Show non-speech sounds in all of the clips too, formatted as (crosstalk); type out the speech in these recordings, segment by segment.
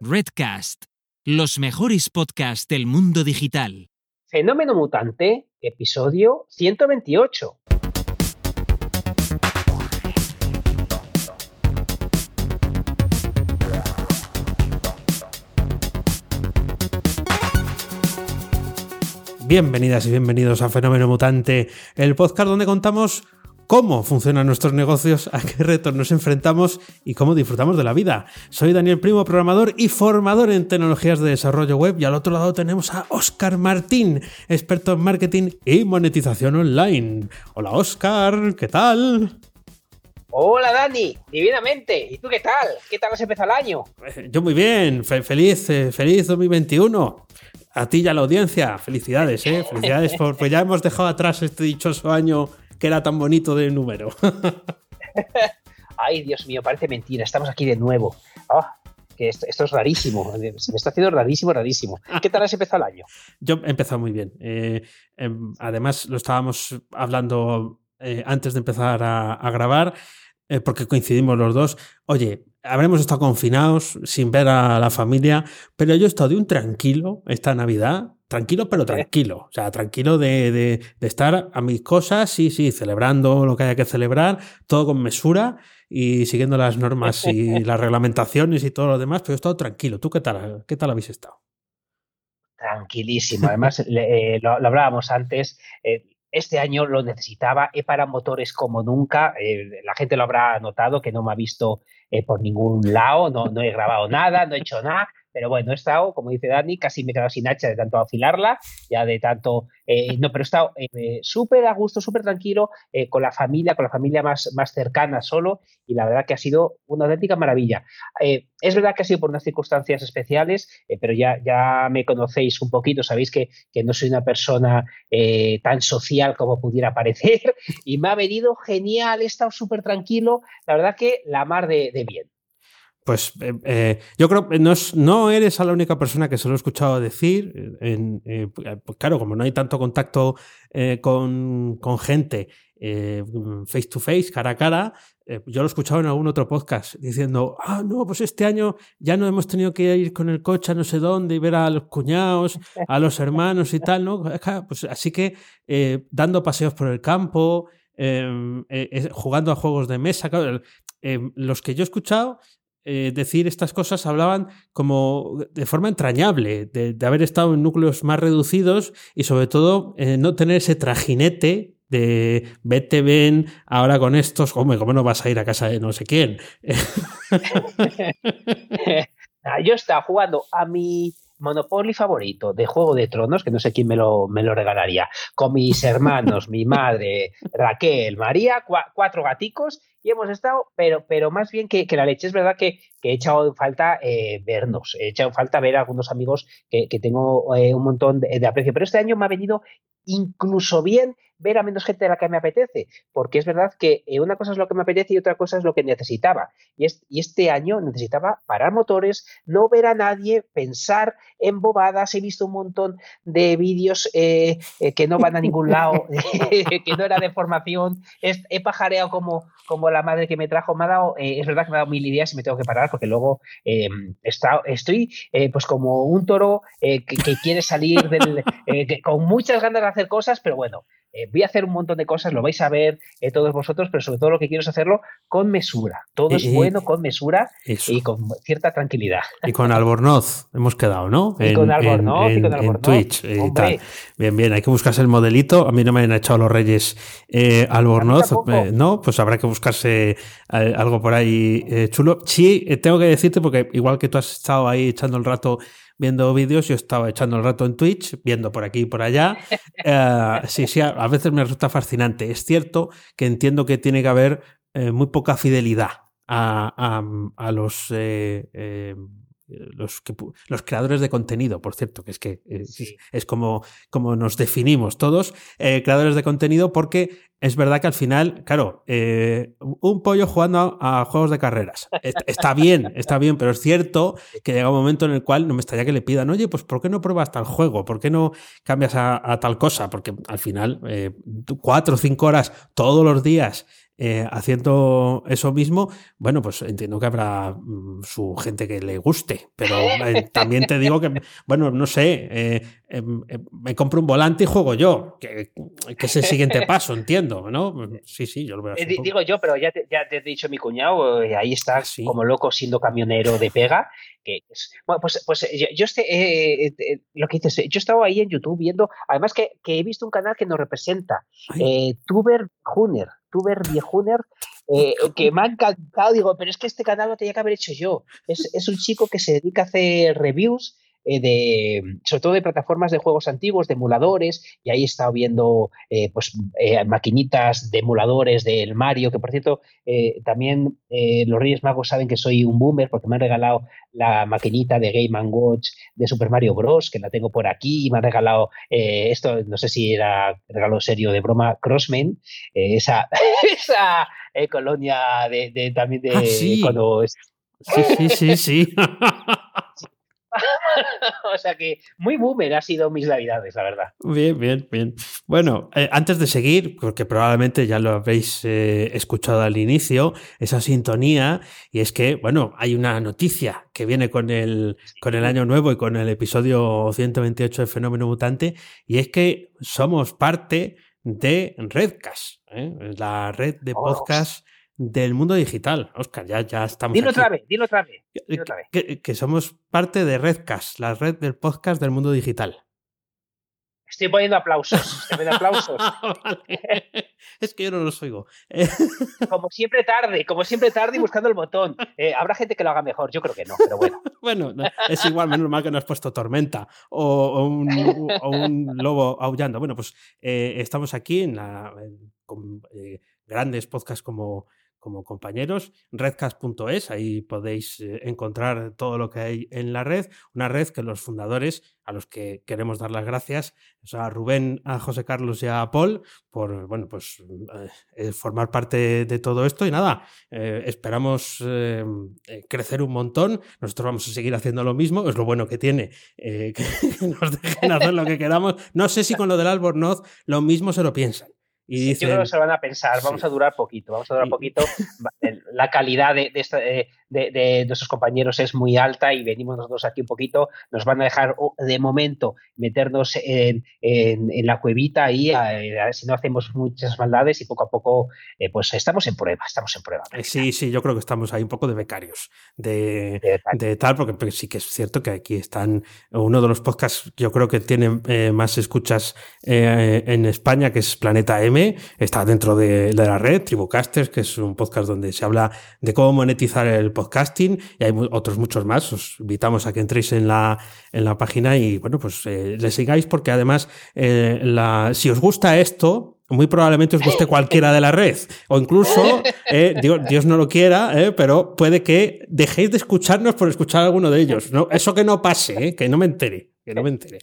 Redcast, los mejores podcasts del mundo digital. Fenómeno Mutante, episodio 128. Bienvenidas y bienvenidos a Fenómeno Mutante, el podcast donde contamos cómo funcionan nuestros negocios, a qué retos nos enfrentamos y cómo disfrutamos de la vida. Soy Daniel Primo, programador y formador en tecnologías de desarrollo web y al otro lado tenemos a Oscar Martín, experto en marketing y monetización online. Hola Oscar, ¿qué tal? Hola Dani, divinamente. ¿Y tú qué tal? ¿Qué tal has empezado el año? Eh, yo muy bien, feliz, eh, feliz 2021. A ti y a la audiencia, felicidades, ¿eh? Felicidades (laughs) porque ya hemos dejado atrás este dichoso año que era tan bonito de número. (laughs) Ay, Dios mío, parece mentira. Estamos aquí de nuevo. Ah, que esto, es rarísimo. Se me está haciendo rarísimo, rarísimo. ¿Qué tal has empezado el año? Yo he empezado muy bien. Eh, em, además, lo estábamos hablando eh, antes de empezar a, grabar, eh, porque coincidimos los dos. Oye, habremos estado confinados sin ver a la familia, pero yo he estado de un tranquilo esta Navidad tranquilo, pero tranquilo. O sea, tranquilo de, estar a mis cosas, sí, sí, celebrando lo que haya que celebrar, todo con mesura y siguiendo las normas y (laughs) las reglamentaciones y todo lo demás, pero he estado tranquilo. ¿Tú qué tal, qué tal habéis estado? Tranquilísimo. Además, eh, lo, hablábamos antes. Eh, este año lo necesitaba, he para motores como nunca. Eh, la gente lo habrá notado que no me ha visto por ningún lado, no he grabado nada, no he hecho nada pero bueno, he estado, como dice Dani, casi me he quedado sin hacha de tanto afilarla, ya de tanto, eh, no, pero he estado eh, súper a gusto, súper tranquilo, eh, con la familia, con la familia más, más cercana solo, y la verdad que ha sido una auténtica maravilla. es verdad que ha sido por unas circunstancias especiales, pero ya, ya me conocéis un poquito, sabéis que, que no soy una persona tan social como pudiera parecer, (laughs) y me ha venido genial, he estado súper tranquilo, la verdad que la mar de bien. Pues eh, eh, yo creo que no, no, eres la única persona que se lo he escuchado decir. Eh, pues claro, como no hay tanto contacto con, gente face to face, cara a cara, yo lo he escuchado en algún otro podcast diciendo, ah, no, pues este año ya no hemos tenido que ir con el coche a no sé dónde y ver a los cuñados, a los hermanos y tal, ¿no? Pues así que dando paseos por el campo, jugando a juegos de mesa, los que yo he escuchado eh, decir estas cosas hablaban como de forma entrañable, de, haber estado en núcleos más reducidos y sobre todo eh, no tener ese trajinete de vete, ven, ahora con estos, hombre, ¿cómo no vas a ir a casa de no sé quién? (laughs) (laughs) Yo estaba jugando a mi Monopoly favorito de Juego de Tronos, que no sé quién me lo, me lo regalaría, con mis hermanos, mi madre, Raquel, María, cuatro gaticos, y hemos estado, pero, pero más bien que, la leche, es verdad que, he echado falta eh, vernos, he echado falta ver a algunos amigos que, tengo eh, un montón de, de, aprecio, pero este año me ha venido incluso bien ver a menos gente de la que me apetece, porque es verdad que eh, una cosa es lo que me apetece y otra cosa es lo que necesitaba. Y, este año necesitaba parar motores, no ver a nadie, pensar en bobadas. He visto un montón de vídeos eh, eh, que no van a ningún lado, (laughs) (laughs) que no era de formación. He, pajareado como, como la madre que me trajo. Me ha dado, es verdad que me ha dado mil ideas y me tengo que parar porque luego estoy pues como un toro que, quiere salir del, con muchas ganas de hacer cosas, pero bueno, eh, voy a hacer un montón de cosas, lo vais a ver eh, todos vosotros, pero sobre todo lo que quiero es hacerlo con mesura. Todo es bueno con mesura y con cierta tranquilidad. Y con Albornoz hemos quedado, ¿no? Y con Albornoz, y con Albornoz. En Twitch y tal. Bien, bien, hay que buscarse el modelito. A mí no me han echado los reyes eh, Albornoz, ¿no? Pues habrá que buscarse algo por ahí chulo. Sí, tengo que decirte, porque igual que tú has estado ahí echando el rato viendo vídeos, yo estaba echando el rato en Twitch, viendo por aquí y por allá. (laughs) Eh, sí, sí, a veces me resulta fascinante. Es cierto que entiendo que tiene que haber eh, muy poca fidelidad a, a, los eh, los, los creadores de contenido, por cierto, que es que es, como, como nos definimos todos, eh, creadores de contenido, porque es verdad que al final, claro, eh, un pollo jugando a, juegos de carreras. Está bien, está bien, pero es cierto que llega un momento en el cual no me estaría que le pidan, oye, pues ¿por qué no pruebas tal juego? ¿Por qué no cambias a, tal cosa? Porque al final, eh, cuatro o cinco horas todos los días eh, haciendo eso mismo, bueno, pues entiendo que habrá mm, su gente que le guste, pero eh, también te digo que, bueno, no sé, eh, em, em, me compro un volante y juego yo, que, es el siguiente paso, entiendo, ¿no? Sí, sí, yo lo veo así. digo yo, pero ya te, ya te he dicho mi cuñado, ahí está ah, como loco siendo camionero de pega. Que bueno, pues, pues yo, este, lo que dices, yo estaba ahí en YouTube viendo, además que, he visto un canal que nos representa, Tuber Hunner, youtuber viejuner eh, que me ha encantado. Digo, pero es que este canal lo tenía que haber hecho yo. Es, es un chico que se dedica a hacer reviews eh, de, sobre todo de plataformas de juegos antiguos, de emuladores, y ahí he estado viendo eh, pues, eh, maquinitas de emuladores del Mario, que por cierto, también los Reyes Magos saben que soy un boomer porque me han regalado la maquinita de Game Watch de Super Mario Bros, que la tengo por aquí, y me han regalado esto, no sé si era regalo serio de broma, Crossman, esa, (laughs) esa colonia de, también de ah, sí. Sí, sí, sí, sí. (laughs) (laughs) o sea que muy boomer ha sido mis navidades, la verdad. Bien, bien, bien. Bueno, eh, antes de seguir, porque probablemente ya lo habéis eh, escuchado al inicio, esa sintonía, y es que, bueno, hay una noticia que viene con el, con el año nuevo y con el episodio 128 de Fenómeno Mutante, y es que somos parte de Redcast, ¿eh? la red de oh. Del mundo digital. Oscar, ya, ya estamos. Dilo otra vez, dilo otra vez. otra vez. Que, somos parte de Redcast, la red del podcast del mundo digital. Estoy poniendo aplausos. Estoy poniendo aplausos. (laughs) Es que yo no los oigo. (laughs) como siempre tarde, como siempre tarde y buscando el botón. Eh, habrá gente que lo haga mejor, yo creo que no, pero bueno. (laughs) bueno, es igual, menos mal que no has puesto tormenta o, un, lobo aullando. Bueno, pues eh, estamos aquí en la, con eh, grandes podcasts como como compañeros, redcast.es, ahí podéis eh, encontrar todo lo que hay en la red, una red que los fundadores, a los que queremos dar las gracias, a Rubén, a José Carlos y a Paul, por bueno, pues eh, eh, formar parte de todo esto. Y nada, esperamos crecer un montón, nosotros vamos a seguir haciendo lo mismo, es lo bueno que tiene (laughs) que, nos dejen hacer lo que queramos, no sé si con lo del Albornoz lo mismo se lo piensan. Y Yo creo que se van a pensar, vamos a durar poquito, vamos a durar poquito. (laughs) La calidad de, de, nuestros compañeros es muy alta y venimos nosotros aquí un poquito. Nos van a dejar de momento meternos en, la cuevita y a, ver si no hacemos muchas maldades y poco a poco, eh, pues estamos en prueba, estamos en prueba. Eh, sí, sí, yo creo que estamos ahí un poco de becarios de, tal, porque, sí que es cierto que aquí están uno de los podcasts, yo creo que tiene eh, más escuchas en España, que es Planeta M está dentro de, la red, Tribucasters, que es un podcast donde se habla de cómo monetizar el podcasting y hay otros muchos más. Os invitamos a que entréis en la, en la página y bueno, pues eh, le sigáis porque además eh, la, si os gusta esto, muy probablemente os guste cualquiera de la red. O incluso, eh, Dios, no lo quiera, pero puede que dejéis de escucharnos por escuchar alguno de ellos. ¿no? Eso que no pase, que no me entere que no me entere.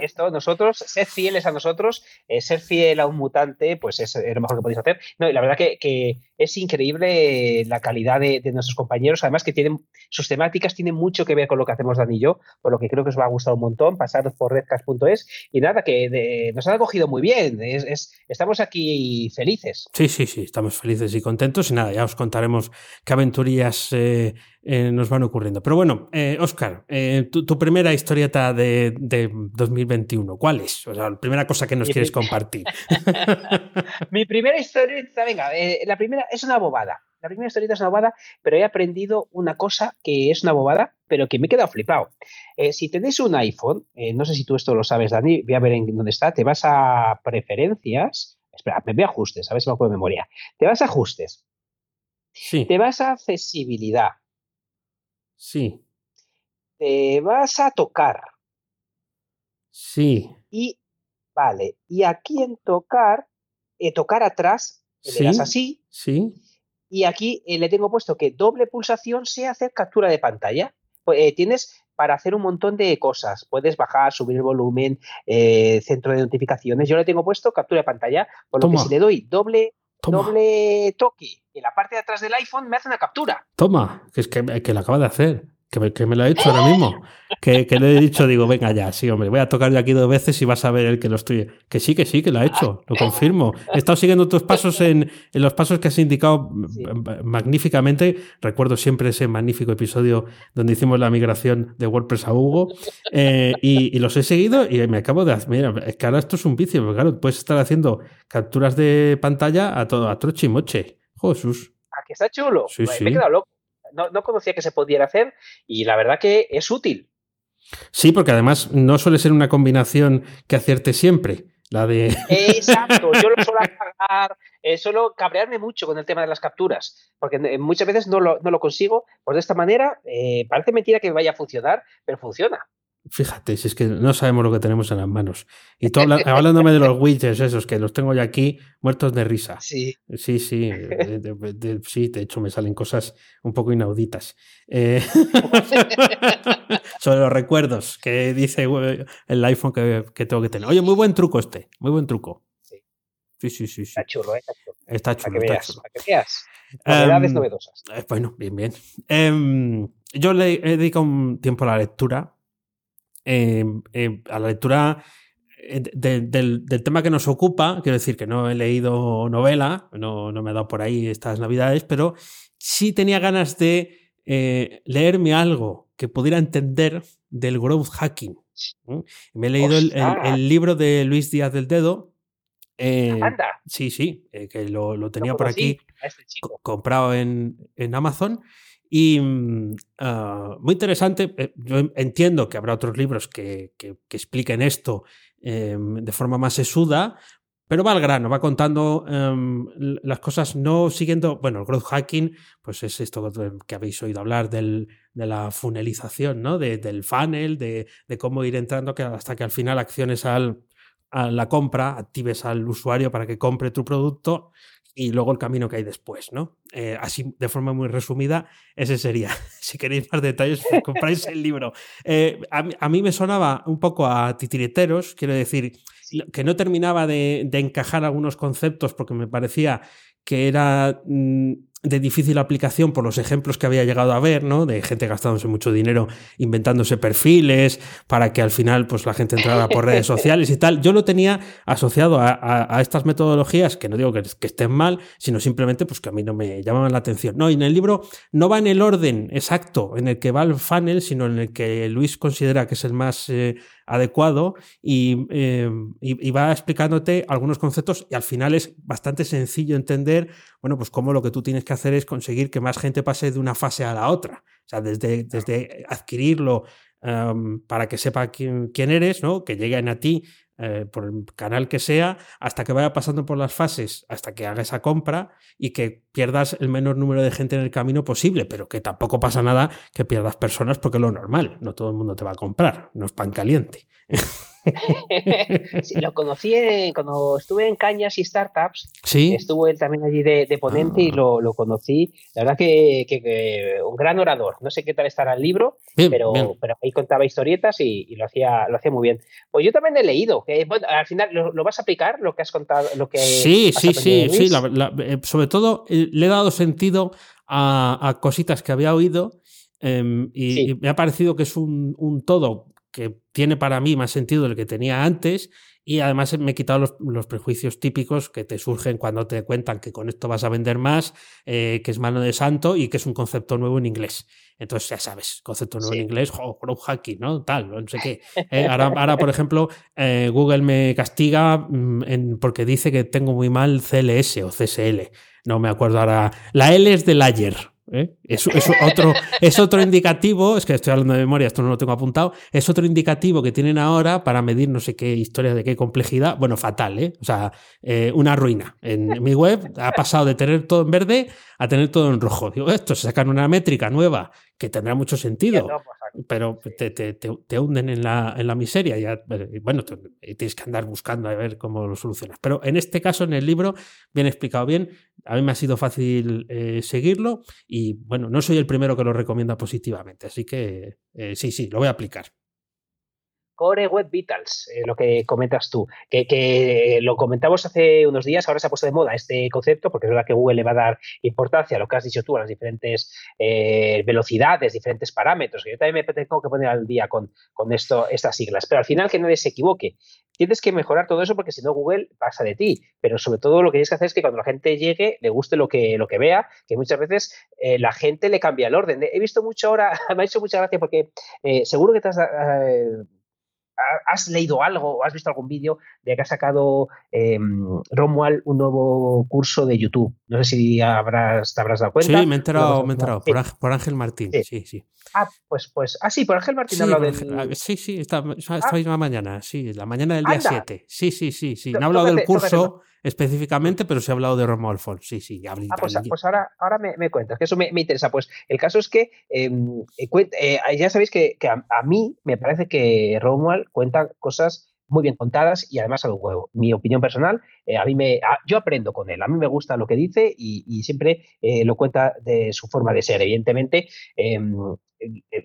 esto, nosotros, ser fieles a nosotros, ser fiel a un mutante, pues es, lo mejor que podéis hacer. No, y la verdad que, es increíble la calidad de, nuestros compañeros, además que tienen, sus temáticas tienen mucho que ver con lo que hacemos Dani y yo, por lo que creo que os va a gustar un montón, pasaros por redcast.es y nada, que nos han acogido muy bien, es, estamos aquí felices. Sí, sí, sí, estamos felices y contentos y nada, ya os contaremos qué aventurillas eh, eh, nos van ocurriendo. Pero bueno, Oscar, tu, tu primera historieta de de, 2021? ¿Cuál es? O sea, la primera cosa que nos quieres compartir. (laughs) (laughs) Mi primera historieta, venga, eh, la primera es una bobada. La primera historieta es una bobada, pero he aprendido una cosa que es una bobada, pero que me he quedado flipado. Eh, si tenéis un iPhone, eh, no sé si tú esto lo sabes, Dani, voy a ver en dónde está, te vas a preferencias, espera, me voy a ajustes, a ver si me acuerdo de memoria. Te vas a ajustes. Sí. Te vas a accesibilidad. Sí. Te vas a tocar. Sí. Y, vale, y aquí en tocar, eh, tocar atrás, le das así. Sí. Y aquí eh, le tengo puesto que doble pulsación sea hacer captura de pantalla. Pues, eh, tienes para hacer un montón de cosas. Puedes bajar, subir el volumen, centro de notificaciones. Yo le tengo puesto captura de pantalla, por lo que si le doy doble, doble toque en la parte de atrás del iPhone, me hace una captura. Toma, que es que, que lo acaba de hacer. Que me, que me lo he hecho ahora mismo. Que, que, le he dicho, digo, venga ya, sí, hombre, voy a tocar yo aquí dos veces y vas a ver el que lo estoy. Que sí, que sí, que lo ha hecho, lo confirmo. He estado siguiendo tus pasos en, en los pasos que has indicado magníficamente. Recuerdo siempre ese magnífico episodio donde hicimos la migración de WordPress a Hugo. Eh, y, y, los he seguido y me acabo de. Mira, es que ahora esto es un vicio, porque claro, puedes estar haciendo capturas de pantalla a todo, a troche y moche. Jesús. ¿A que está chulo? Sí, me he quedado loco no, conocía que se pudiera hacer y la verdad que es útil. Sí, porque además no suele ser una combinación que acierte siempre. La de. Exacto, yo lo (laughs) suelo apagar, eh, suelo cabrearme mucho con el tema de las capturas, porque eh, muchas veces no lo, no lo consigo. Pues de esta manera, eh, parece mentira que vaya a funcionar, pero funciona. Fíjate, si es que no sabemos lo que tenemos en las manos. Y tú (laughs) hablándome de los widgets esos, que los tengo ya aquí muertos de risa. Sí. Sí, sí. De, sí, de hecho me salen cosas un poco inauditas. Eh, (laughs) sobre los recuerdos que dice el iPhone que, tengo que tener. Oye, muy buen truco este, muy buen truco. Sí, sí, sí. sí, Está chulo, ¿eh? Está chulo. Para que veas, Para que veas. Novedades em, novedosas. Eh, bueno, bien, bien. Em, yo le he dedicado un tiempo a la lectura Em, em, a la lectura eh, del, tema que nos ocupa, quiero decir que no he leído novela, no, me he dado por ahí estas navidades, pero sí tenía ganas de eh, leerme algo que pudiera entender del growth hacking. Me he leído el, libro de Luis Díaz del Dedo. Eh, sí, sí, que lo, tenía por aquí este comprado en, en Amazon. Y ah, muy interesante, eh, yo entiendo que habrá otros libros que, expliquen esto em, de forma más sesuda, pero va al grano, va contando em, las cosas no siguiendo, bueno, el growth hacking, pues es esto que habéis oído hablar del, de la funelización, ¿no? del funnel, de, de, cómo ir entrando hasta que al final acciones al, a la compra, actives al usuario para que compre tu producto y luego el camino que hay después, ¿no? Eh, así, de forma muy resumida, ese sería. (laughs) si queréis más detalles, (laughs) compráis el libro. Eh, a, mí me sonaba un poco a titiriteros, quiero decir, que no terminaba de, de, encajar algunos conceptos porque me parecía que era mm, de difícil aplicación por los ejemplos que había llegado a ver, ¿no? De gente gastándose mucho dinero inventándose perfiles para que al final pues la gente entrara por redes sociales y tal. Yo lo tenía asociado a, estas metodologías, que no digo que, estén mal, sino simplemente pues que a mí no me llamaban la atención. No, y en el libro no va en el orden exacto en el que va el funnel, sino en el que Luis considera que es el más eh, adecuado eh, y, va explicándote algunos conceptos y al final es bastante sencillo entender, bueno, pues cómo lo que tú tienes que hacer es conseguir que más gente pase de una fase a la otra. O sea, desde, desde adquirirlo em, para que sepa quién, quién, eres, ¿no? Que lleguen a ti eh, por el canal que sea, hasta que vaya pasando por las fases, hasta que haga esa compra y que pierdas el menor número de gente en el camino posible, pero que tampoco pasa nada que pierdas personas porque es lo normal, no todo el mundo te va a comprar, no es pan caliente. (laughs) (laughs) sí, lo conocí cuando estuve en Cañas y Startups. Sí. Estuvo él también allí de, ponente y ah. lo, conocí. La verdad que, un gran orador. No sé qué tal estará el libro, pero, pero ahí contaba historietas y, lo, hacía, lo hacía muy bien. Pues yo también he leído. Que, al final, ¿lo, vas a aplicar lo que has contado? Lo que sí, sí, sí, sí. Eh, sobre todo eh, le he dado sentido a, cositas que había oído. Em, y, me ha parecido que es un, un todo que tiene para mí más sentido del que tenía antes y además me he quitado los, prejuicios típicos que te surgen cuando te cuentan que con esto vas a vender más, eh, que es mano de santo y que es un concepto nuevo en inglés. Entonces, ya sabes, concepto nuevo en inglés, oh, growth hacking, ¿no? Tal, no sé qué. (laughs) Eh, ahora, por ejemplo, eh, Google me castiga mm, porque dice que tengo muy mal CLS o CSL. No me acuerdo ahora. La L es de layer, ¿eh? Es, otro, es otro indicativo, es que estoy hablando de memoria, esto no lo tengo apuntado, es otro indicativo que tienen ahora para medir no sé qué historia de qué complejidad, bueno, fatal, ¿eh? O sea, eh, una ruina. En mi web ha pasado de tener todo en verde a tener todo en rojo. Digo, esto, se sacan una métrica nueva que tendrá mucho sentido, pero te, te, te, hunden en la, en la miseria. Ya, bueno, tienes que andar buscando a ver cómo lo solucionas. Pero en este caso, en el libro, bien explicado bien, a mí me ha sido fácil eh, seguirlo y bueno, no soy el primero que lo recomienda positivamente, así que eh, sí, sí, lo voy a aplicar. Core Web Vitals, eh, lo que comentas tú, que, lo comentamos hace unos días, ahora se ha puesto de moda este concepto, porque es verdad que Google le va a dar importancia a lo que has dicho tú, a las diferentes eh, velocidades, diferentes parámetros, que yo también me tengo que poner al día con, con esto, estas siglas, pero al final que nadie se equivoque, tienes que mejorar todo eso porque si no Google pasa de ti, pero sobre todo lo que tienes que hacer es que cuando la gente llegue le guste lo que, lo que vea, que muchas veces eh, la gente le cambia el orden. He visto mucho ahora, (laughs) me ha hecho mucha gracia porque seguro que te has has leído algo o has visto algún vídeo de que ha sacado eh, Romuald un nuevo curso de YouTube. No sé si habrás, te habrás dado cuenta. Sí, me he enterado, me he enterado por, Ángel Martín. Sí. sí, Ah, pues, pues, ah, sí, por Ángel Martín sí, del... Sí, sí, esta, ah. misma mañana, sí, la mañana del día 7. Sí, sí, sí, sí. No he hablado del curso específicamente, pero se ha hablado de Romuald Font. Sí, sí, ah, pues, pues, ahora, ahora me, cuentas, que eso me, interesa. Pues el caso es que em, eh, eh, ya sabéis que, a, mí me parece que Romuald cuenta cosas muy bien contadas y además a lo huevo. Mi opinión personal, eh, a mí me, yo aprendo con él, a mí me gusta lo que dice y, siempre lo cuenta de su forma de ser. Evidentemente, em,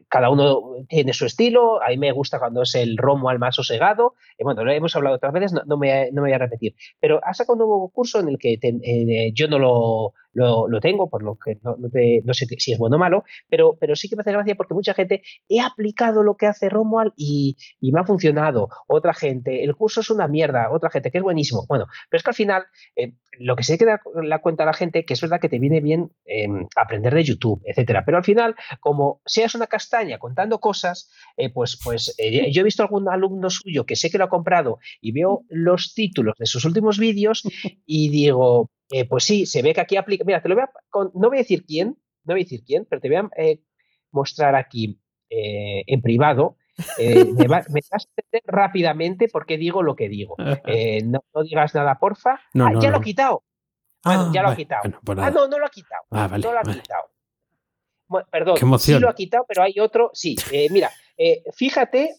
cada uno tiene su estilo, a mí me gusta cuando es el romo al más sosegado, bueno, lo hemos hablado otras veces, no, me, no, voy a repetir, pero ha sacado un nuevo curso en el que eh, yo no lo, lo, tengo, por lo que no, no, sé si es bueno o malo, pero, pero sí que me hace gracia porque mucha gente he aplicado lo que hace Romuald y, y, me ha funcionado. Otra gente, el curso es una mierda, otra gente que es buenísimo. Bueno, pero es que al final eh, lo que se que dar la cuenta a la gente que es verdad que te viene bien em, aprender de YouTube, etcétera, pero al final, como seas una castaña contando cosas, eh, pues, pues eh, (laughs) yo he visto algún alumno suyo que sé que lo ha comprado y veo los títulos de sus últimos vídeos (laughs) y digo, eh, pues sí, se ve que aquí aplica. Mira, te lo voy a, no voy a decir quién, no voy a decir quién, pero te voy a mostrar aquí en privado. Me, vas a entender rápidamente porque digo lo que digo. (laughs) No, digas nada, porfa. No, ah, ya lo he quitado. Ah, ya lo ha quitado. Pues ah, no, no lo ha quitado. Ah, vale, no lo ha quitado. perdón, sí lo ha quitado, pero hay otro. Sí, (laughs) mira, fíjate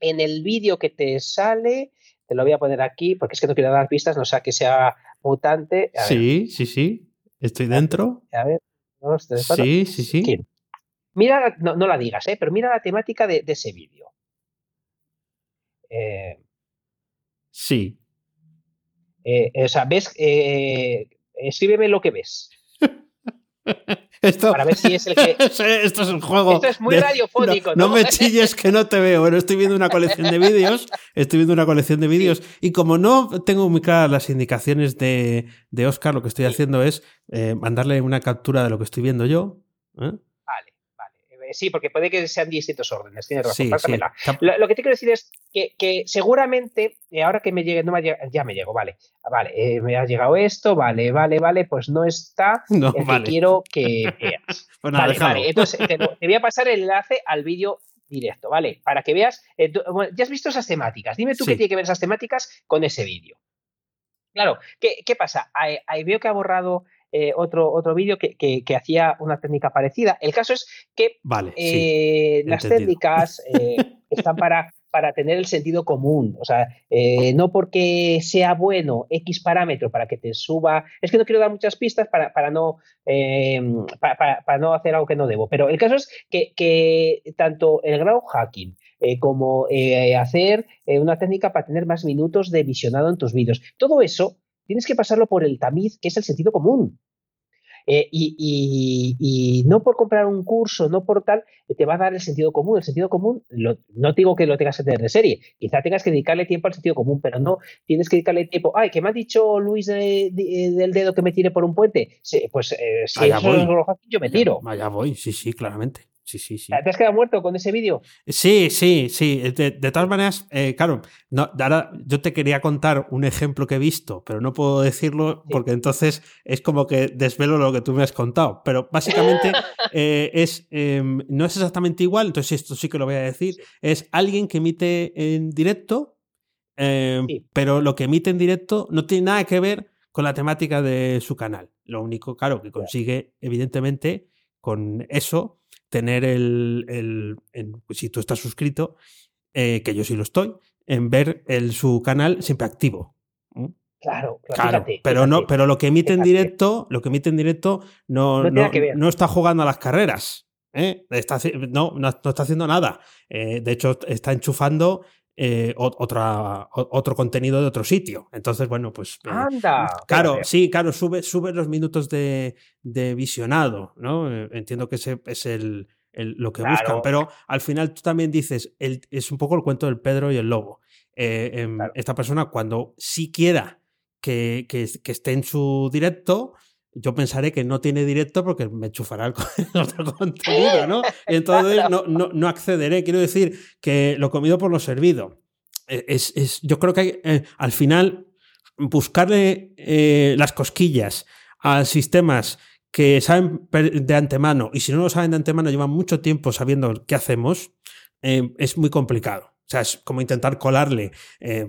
en el vídeo que te sale, te lo voy a poner aquí porque es que no quiero dar pistas, no sea que sea mutante. sí, sí, sí. Estoy dentro. A ver, Sí, sí, sí. Mira, no, la digas, ¿eh? pero mira la temática de, ese vídeo. Eh, sí. Eh, o sea, ves, eh, escríbeme lo que ves. (laughs) Esto, para ver si es el que. (laughs) Esto es un juego. Esto es muy radiofónico. No, me chilles que no te veo. Bueno, estoy viendo una colección de vídeos. (laughs) Estoy viendo una colección de vídeos. Y como no tengo muy claras las indicaciones de, de Oscar, lo que estoy haciendo es eh, mandarle una captura de lo que estoy viendo yo. ¿eh? Eh, sí, porque puede que sean distintos órdenes, tienes razón, Lo, que te quiero decir es que, seguramente, eh, ahora que me llegue, no me ya me llegó, vale, vale, eh, me ha llegado esto, vale, vale, vale, pues no está (laughs) el que quiero que veas. (laughs) Pues vale, vale, entonces te, voy a pasar el enlace al vídeo directo, ¿vale? Para que veas, ya has visto esas temáticas, dime tú qué tiene que ver esas temáticas con ese vídeo. Claro, ¿qué, pasa? ahí, veo que ha borrado eh, otro, otro vídeo que, que, hacía una técnica parecida. El caso es que eh, las técnicas (laughs) eh, están para, para tener el sentido común. O sea, no porque sea bueno X parámetro para que te suba. Es que no quiero dar muchas pistas para, para no, para, no hacer algo que no debo. Pero el caso es que, que tanto el grado hacking como hacer una técnica para tener más minutos de visionado en tus vídeos, todo eso tienes que pasarlo por el tamiz que es el sentido común. Eh, y, no por comprar un curso, no por tal, te va a dar el sentido común. El sentido común, no te digo que lo tengas que tener de serie, quizá tengas que dedicarle tiempo al sentido común, pero no tienes que dedicarle tiempo. Ay, que me ha dicho Luis del dedo que me tire por un puente. pues eh, si eso es lo yo me tiro. Vaya voy, sí, sí, claramente. Sí, sí, sí. ¿Te has quedado muerto con ese vídeo? Sí, sí, sí. De, todas maneras, eh, claro, no, ahora yo te quería contar un ejemplo que he visto, pero no puedo decirlo porque entonces es como que desvelo lo que tú me has contado. Pero básicamente (laughs) eh, es, no es exactamente igual, entonces esto sí que lo voy a decir. Es alguien que emite en directo, em, pero lo que emite en directo no tiene nada que ver con la temática de su canal. Lo único, claro, que consigue, evidentemente, con eso tener el, si tú estás suscrito, eh, que yo sí lo estoy, en ver el, su canal siempre activo. Claro, claro, pero no, pero lo que emite en directo, lo que emite en directo no, no, está jugando a las carreras. ¿eh? no, no, está haciendo nada. Eh, de hecho, está enchufando eh, otra, otro contenido de otro sitio. Entonces, bueno, pues. ¡Anda! Claro, sí, claro, sube, sube los minutos de, visionado, ¿no? entiendo que ese es el, lo que buscan, pero al final tú también dices, es un poco el cuento del Pedro y el Lobo. Em, esta persona, cuando sí quiera que, que, que esté en su directo, yo pensaré que no tiene directo porque me chufará el, (laughs) otro contenido, ¿no? Y entonces no, no, accederé. Quiero decir que lo comido por lo servido. E, es, es yo creo que hay, eh, al final buscarle eh, las cosquillas a sistemas que saben de antemano y si no lo saben de antemano llevan mucho tiempo sabiendo qué hacemos, eh, es muy complicado. O sea, es como intentar colarle. Eh,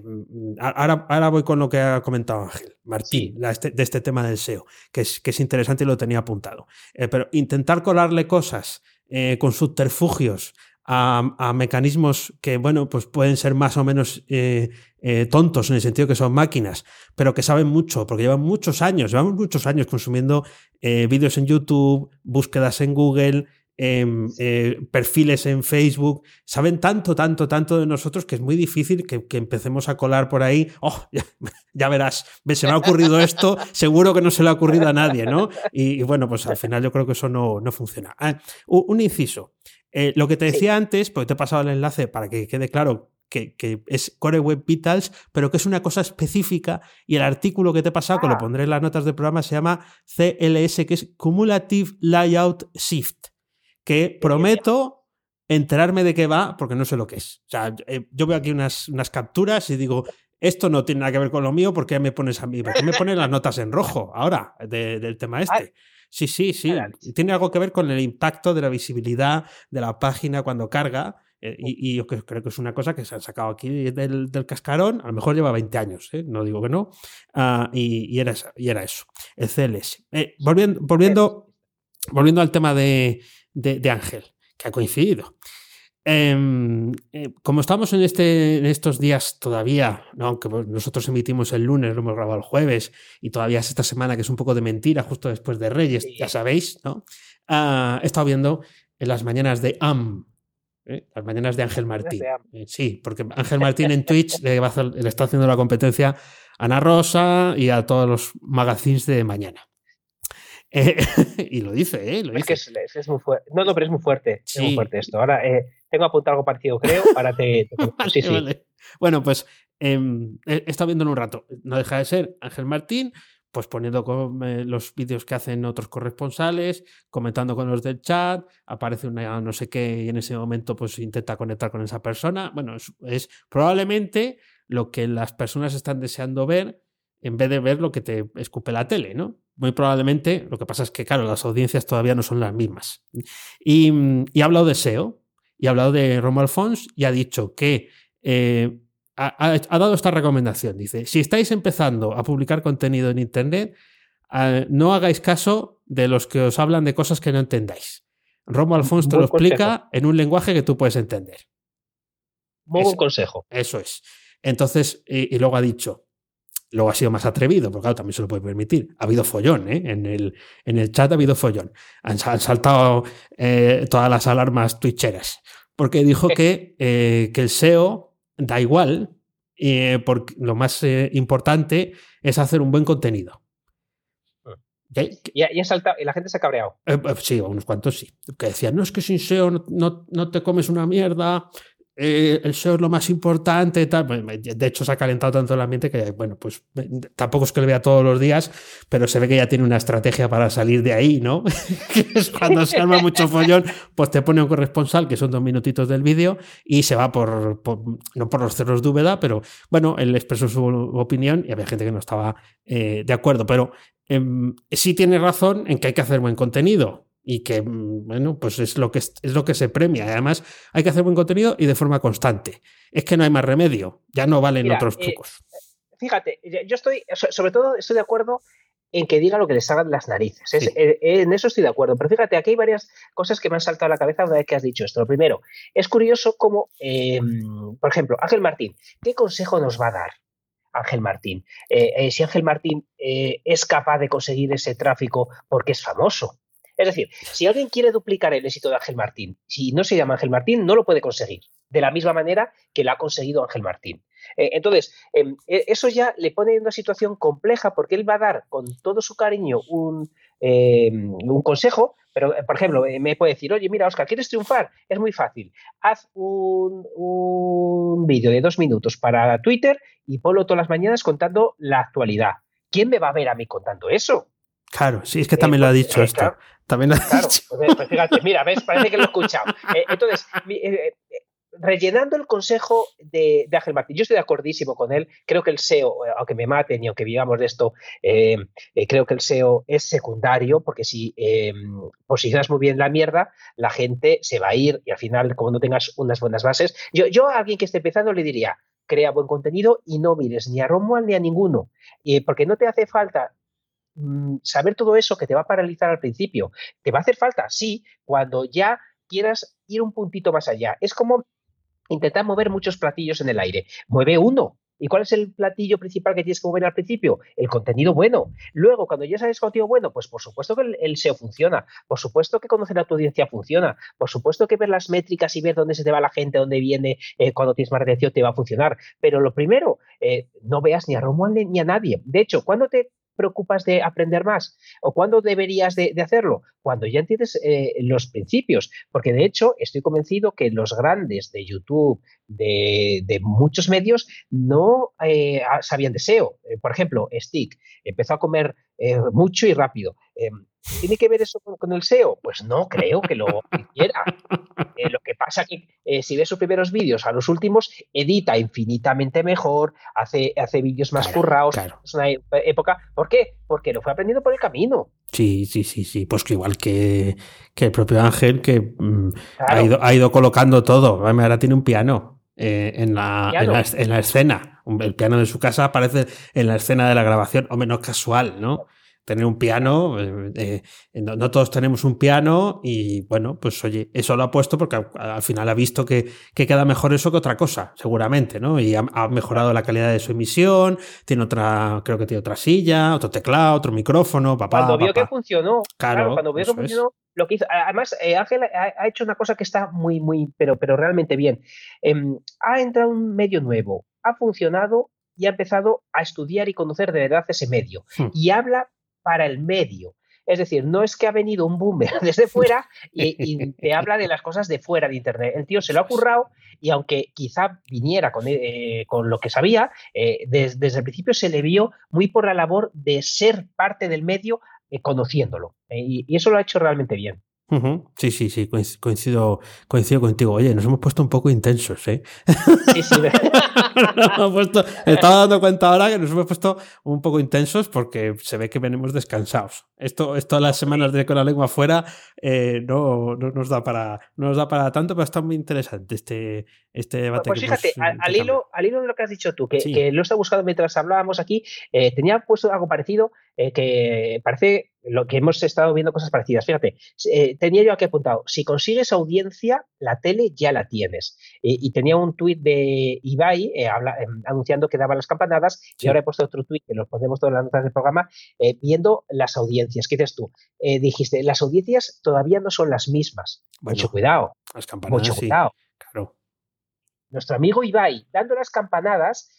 ahora, ahora voy con lo que ha comentado Ángel Martín, este, de este tema del SEO, que es, que es interesante y lo tenía apuntado. Eh, pero intentar colarle cosas eh, con subterfugios a, mecanismos que, bueno, pues pueden ser más o menos tontos en el sentido que son máquinas, pero que saben mucho, porque llevan muchos años, llevamos muchos años consumiendo vídeos en YouTube, búsquedas en Google, Eh, perfiles en Facebook, saben tanto, tanto, tanto de nosotros que es muy difícil que, empecemos a colar por ahí. Oh, ya, (laughs) verás, se me ha ocurrido esto, seguro que no se le ha ocurrido a nadie, ¿no? Y, bueno, pues al final yo creo que eso no, no funciona. Ah, un, inciso. Eh, lo que te decía antes, porque te he pasado el enlace para que quede claro que, es Core Web Vitals, pero que es una cosa específica y el artículo que te he pasado, que lo ah. pondré en las notas del programa, se llama CLS, que es Cumulative Layout Shift que prometo enterarme de qué va porque no sé lo que es. O sea, eh, yo veo aquí unas, unas capturas y digo, esto no tiene nada que ver con lo mío, ¿por qué me pones a mí? ¿Por qué me pones las notas en rojo ahora del tema este? Sí, sí, sí. Tiene algo que ver con el impacto de la visibilidad de la página cuando carga. Eh, y, yo creo que es una cosa que se han sacado aquí del, cascarón. A lo mejor lleva 20 años, ¿eh? no digo que no. Ah, y, era, y, era, eso, el CLS. volviendo, volviendo, volviendo al tema de, de, Ángel, que ha coincidido. Em, eh, como estamos en, este, en estos días todavía, aunque pues nosotros emitimos el lunes, lo hemos grabado el jueves, y todavía es esta semana que es un poco de mentira, justo después de Reyes, ya sabéis, ¿no? Ah, he estado viendo en las mañanas de AM, ¿eh? las mañanas de Ángel Martín. Eh, sí, porque Ángel Martín en Twitch le, le está haciendo la competencia a Ana Rosa y a todos los magazines de mañana. Eh, (laughs) y lo dice, ¿eh? Lo dice. Es que es, muy fuerte. No, no, pero es muy fuerte. Es muy fuerte esto. Ahora, eh, tengo apuntado algo parecido, creo. Ahora te. (laughs) sí, sí. Bueno, pues eh, he estado viendo en un rato. No deja de ser Ángel Martín, pues poniendo con, los vídeos que hacen otros corresponsales, comentando con los del chat, aparece una no sé qué y en ese momento pues intenta conectar con esa persona. Bueno, es probablemente lo que las personas están deseando ver en vez de ver lo que te escupe la tele, ¿no? Muy probablemente, lo que pasa es que, claro, las audiencias todavía no son las mismas. Y, ha hablado de SEO, y ha hablado de Romo Alfons, y ha dicho que eh, ha, dado esta recomendación. Dice, si estáis empezando a publicar contenido en Internet, ah, no hagáis caso de los que os hablan de cosas que no entendáis. Romo Alfons te lo explica en un lenguaje que tú puedes entender. Muy buen consejo. Eso es. Entonces, y luego ha dicho, Luego ha sido más atrevido, porque claro, también se lo puede permitir. Ha habido follón, ¿eh? En el, en el chat ha habido follón. Han, saltado eh, todas las alarmas twitcheras. Porque dijo que, eh, que el SEO da igual, porque lo más importante es hacer un buen contenido. Y, ha saltado, y la gente se ha cabreado. sí, unos cuantos sí. Que decían, no es que sin SEO no, no te comes una mierda, eh, el SEO es lo más importante, tal. De hecho, se ha calentado tanto el ambiente que, bueno, pues tampoco es que lo vea todos los días, pero se ve que ya tiene una estrategia para salir de ahí, ¿no? (laughs) que es cuando se arma mucho follón, pues te pone un corresponsal, que son dos minutitos del vídeo, y se va por, no por los cerros de Úbeda, pero bueno, él expresó su opinión y había gente que no estaba eh, de acuerdo, pero em, sí tiene razón en que hay que hacer buen contenido y que, mm, bueno, pues es lo que, es, lo que se premia. Además, hay que hacer buen contenido y de forma constante. Es que no hay más remedio, ya no valen otros eh, trucos. fíjate, yo estoy, sobre todo estoy de acuerdo en que diga lo que les hagan las narices. Eh, en eso estoy de acuerdo. Pero fíjate, aquí hay varias cosas que me han saltado a la cabeza una vez que has dicho esto. Lo primero, es curioso cómo, por ejemplo, Ángel Martín, ¿qué consejo nos va a dar? Ángel Martín. Eh, si Ángel Martín es capaz de conseguir ese tráfico porque es famoso, Es decir, si alguien quiere duplicar el éxito de Ángel Martín, si no se llama Ángel Martín, no lo puede conseguir, de la misma manera que lo ha conseguido Ángel Martín. Eh, entonces, em, e, eso ya le pone en una situación compleja porque él va a dar con todo su cariño un, em, un consejo, pero, por ejemplo, eh, me puede decir, oye, mira, Oscar, ¿quieres triunfar? Es muy fácil. Haz un, un vídeo de dos minutos para Twitter y ponlo todas las mañanas contando la actualidad. ¿Quién me va a ver a mí contando eso? Claro, sí, es que también lo ha dicho esto. También lo ha dicho. Pues, pues, fíjate, mira, ves, parece que lo he escuchado. Eh, entonces, eh, rellenando el consejo de, Ángel Martín, yo estoy de acordísimo con él. Creo que el SEO, eh, aunque me maten y aunque vivamos de esto, creo que el SEO es secundario, porque si posicionas muy bien la mierda, la gente se va a ir y al final, como no tengas unas buenas bases, yo, yo a alguien que esté empezando le diría, crea buen contenido y no mires ni a Romuald ni a ninguno, porque no te hace falta Mm, saber todo eso que te va a paralizar al principio. Te va a hacer falta, sí, cuando ya quieras ir un puntito más allá. Es como intentar mover muchos platillos en el aire. Mueve uno. ¿Y cuál es el platillo principal que tienes que mover al principio? El contenido bueno. Luego, cuando ya sabes contenido bueno, pues por supuesto que el, SEO funciona. Por supuesto que conocer a tu audiencia funciona. Por supuesto que ver las métricas y ver dónde se te va la gente, dónde viene, eh, cuando tienes más retención, te va a funcionar. Pero lo primero, eh, no veas ni a Romuald ni a nadie. De hecho, cuando te preocupas de aprender más? ¿O cuándo deberías de, hacerlo? Cuando ya entiendes eh, los principios. Porque de hecho estoy convencido que los grandes de YouTube, de, muchos medios, no eh, sabían de SEO. Eh, por ejemplo, Stick empezó a comer mucho y rápido. ¿Tiene que ver eso con, el SEO? Pues no creo que lo hiciera. Eh, lo que pasa que eh, si ves sus primeros vídeos a los últimos, edita infinitamente mejor, hace, hace vídeos más currados. Es una época. ¿Por qué? Porque lo fue aprendiendo por el camino. Sí, sí, sí, sí. Pues que igual que, el propio Ángel, que mm, ha, ido, ha ido colocando todo. Ahora tiene un piano. Eh, en, la, en, la, en, la, escena. El piano de su casa aparece en la escena de la grabación, o menos casual, ¿no? Tener un piano. Eh, eh, no, todos tenemos un piano y bueno, pues oye, eso lo ha puesto porque al, final ha visto que, queda mejor eso que otra cosa, seguramente, ¿no? Y ha, mejorado la calidad de su emisión, tiene otra, creo que tiene otra silla, otro teclado, otro micrófono, papá. Cuando vio que funcionó, claro, cuando vio que funcionó, lo que hizo, además, eh, Ángel ha, hecho una cosa que está muy, muy, pero, pero realmente bien. Em, ha entrado un medio nuevo, ha funcionado y ha empezado a estudiar y conocer de verdad ese medio. Hmm. Y habla para el medio. Es decir, no es que ha venido un boomer (laughs) desde fuera y, te habla de las cosas de fuera de Internet. El tío se lo ha currado y aunque quizá viniera con, eh, lo que sabía, eh, desde el principio se le vio muy por la labor de ser parte del medio eh, conociéndolo. y, eso lo ha hecho realmente bien. Sí, sí, sí, coincido, coincido contigo. Oye, nos hemos puesto un poco intensos, ¿eh? Sí, sí. (laughs) puesto, estaba dando cuenta ahora que nos hemos puesto un poco intensos porque se ve que venimos descansados. Esto, esto las semanas de con la lengua fuera eh, no, no, nos da para, no nos da para tanto, pero está muy interesante este, este debate. Pues fíjate, al, hilo, al hilo de lo que has dicho tú, que, que lo he buscando mientras hablábamos aquí, eh, tenía puesto algo parecido eh, que parece lo que hemos estado viendo cosas parecidas. Fíjate, eh, tenía yo aquí apuntado, si consigues audiencia, la tele ya la tienes. y tenía un tuit de Ibai eh, em, anunciando que daba las campanadas y ahora he puesto otro tuit que los ponemos todas las notas del programa viendo las audiencias. ¿Qué dices tú? dijiste, las audiencias todavía no son las mismas. mucho cuidado. Las campanadas, mucho cuidado. claro. Nuestro amigo Ibai dando las campanadas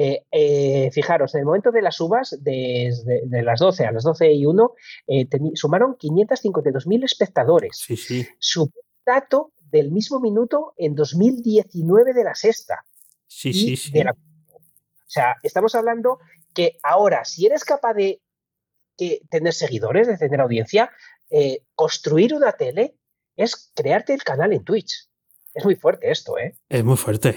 eh, eh, fijaros, en el momento de las uvas, desde de las 12 a las 12 y 1, eh, sumaron 552.000 espectadores. Sí, sí. Su dato del mismo minuto en 2019 de la sexta. Sí, sí, sí. o sea, estamos hablando que ahora, si eres capaz de tener seguidores, de tener audiencia, construir una tele es crearte el canal en Twitch. Es muy fuerte esto, ¿eh? Es muy fuerte,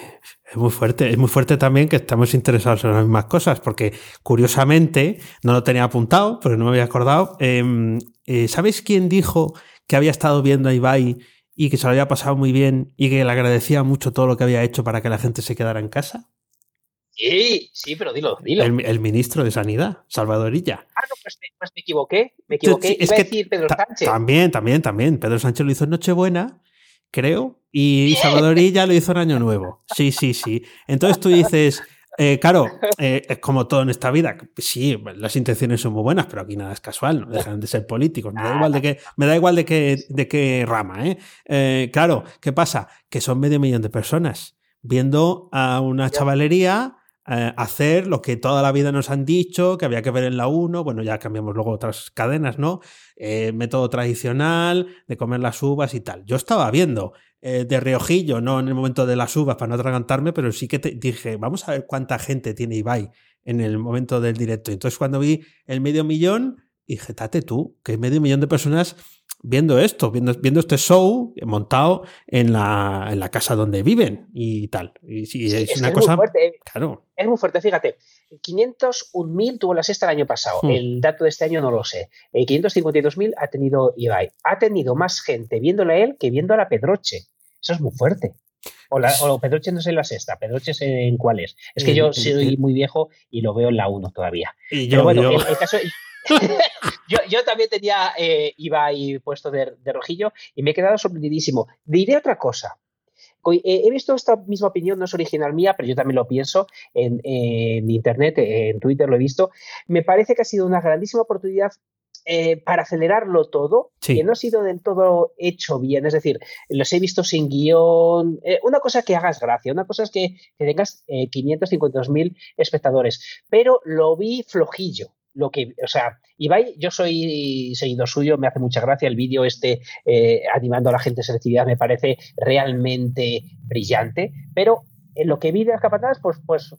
es muy fuerte. Es muy fuerte también que estamos interesados en las mismas cosas, porque curiosamente, no lo tenía apuntado, pero no me había acordado. Em, eh, ¿Sabéis quién dijo que había estado viendo a Ibai y que se lo había pasado muy bien y que le agradecía mucho todo lo que había hecho para que la gente se quedara en casa? Sí, sí, pero dilo, dilo. El, ministro de Sanidad, Salvadorilla. Ah, no, pues me, pues me equivoqué, me equivoqué. Es Iba que a decir Pedro Sánchez. También, también, también. Pedro Sánchez lo hizo en Nochebuena creo, y Salvadorilla lo hizo en Año Nuevo. Sí, sí, sí. Entonces tú dices, Eh, claro, eh, es como todo en esta vida. Sí, las intenciones son muy buenas, pero aquí nada es casual, no dejan de ser políticos. Me da igual de qué, me da igual de qué, de qué rama, ¿eh? Claro, ¿qué pasa? Que son medio millón de personas viendo a una chavalería eh, hacer lo que toda la vida nos han dicho, que había que ver en la 1, bueno, ya cambiamos luego otras cadenas, ¿no? Eh, método tradicional de comer las uvas y tal. Yo estaba viendo eh, de reojillo, no en el momento de las uvas para no atragantarme, pero sí que te dije, vamos a ver cuánta gente tiene Ibai en el momento del directo. Entonces cuando vi el medio millón, dije, tate tú, que medio millón de personas viendo esto, viendo, viendo este show montado en la, en la casa donde viven y tal. Y, es, una cosa. Muy fuerte. Claro. Es muy fuerte, fíjate. 501.000 tuvo la sexta el año pasado. Hmm. El dato de este año no lo sé. 552.000 eh, ha tenido Ibai. Ha tenido más gente viéndole a él que viendo a la Pedroche. Eso es muy fuerte. O, la, o Pedroche no es en la sexta, Pedroche sé en cuál es. Es que yo soy muy viejo y lo veo en la 1 todavía. Y yo, bueno, El, caso, (laughs) yo, también tenía eh, Ibai puesto de, rojillo y me he quedado sorprendidísimo. Diré otra cosa. He visto esta misma opinión, no es original mía, pero yo también lo pienso en, Internet, en Twitter lo he visto. Me parece que ha sido una grandísima oportunidad eh, para acelerarlo todo, que no ha sido del todo hecho bien. Es decir, los he visto sin guion. Eh, una cosa que hagas gracia, una cosa es que, que tengas eh, 552 mil espectadores, pero lo vi flojillo lo que, o sea, Ibai, yo soy seguidor suyo, me hace mucha gracia el vídeo este eh, animando a la gente a selectividad, me parece realmente brillante, pero en lo que vi de las capatadas, pues, pues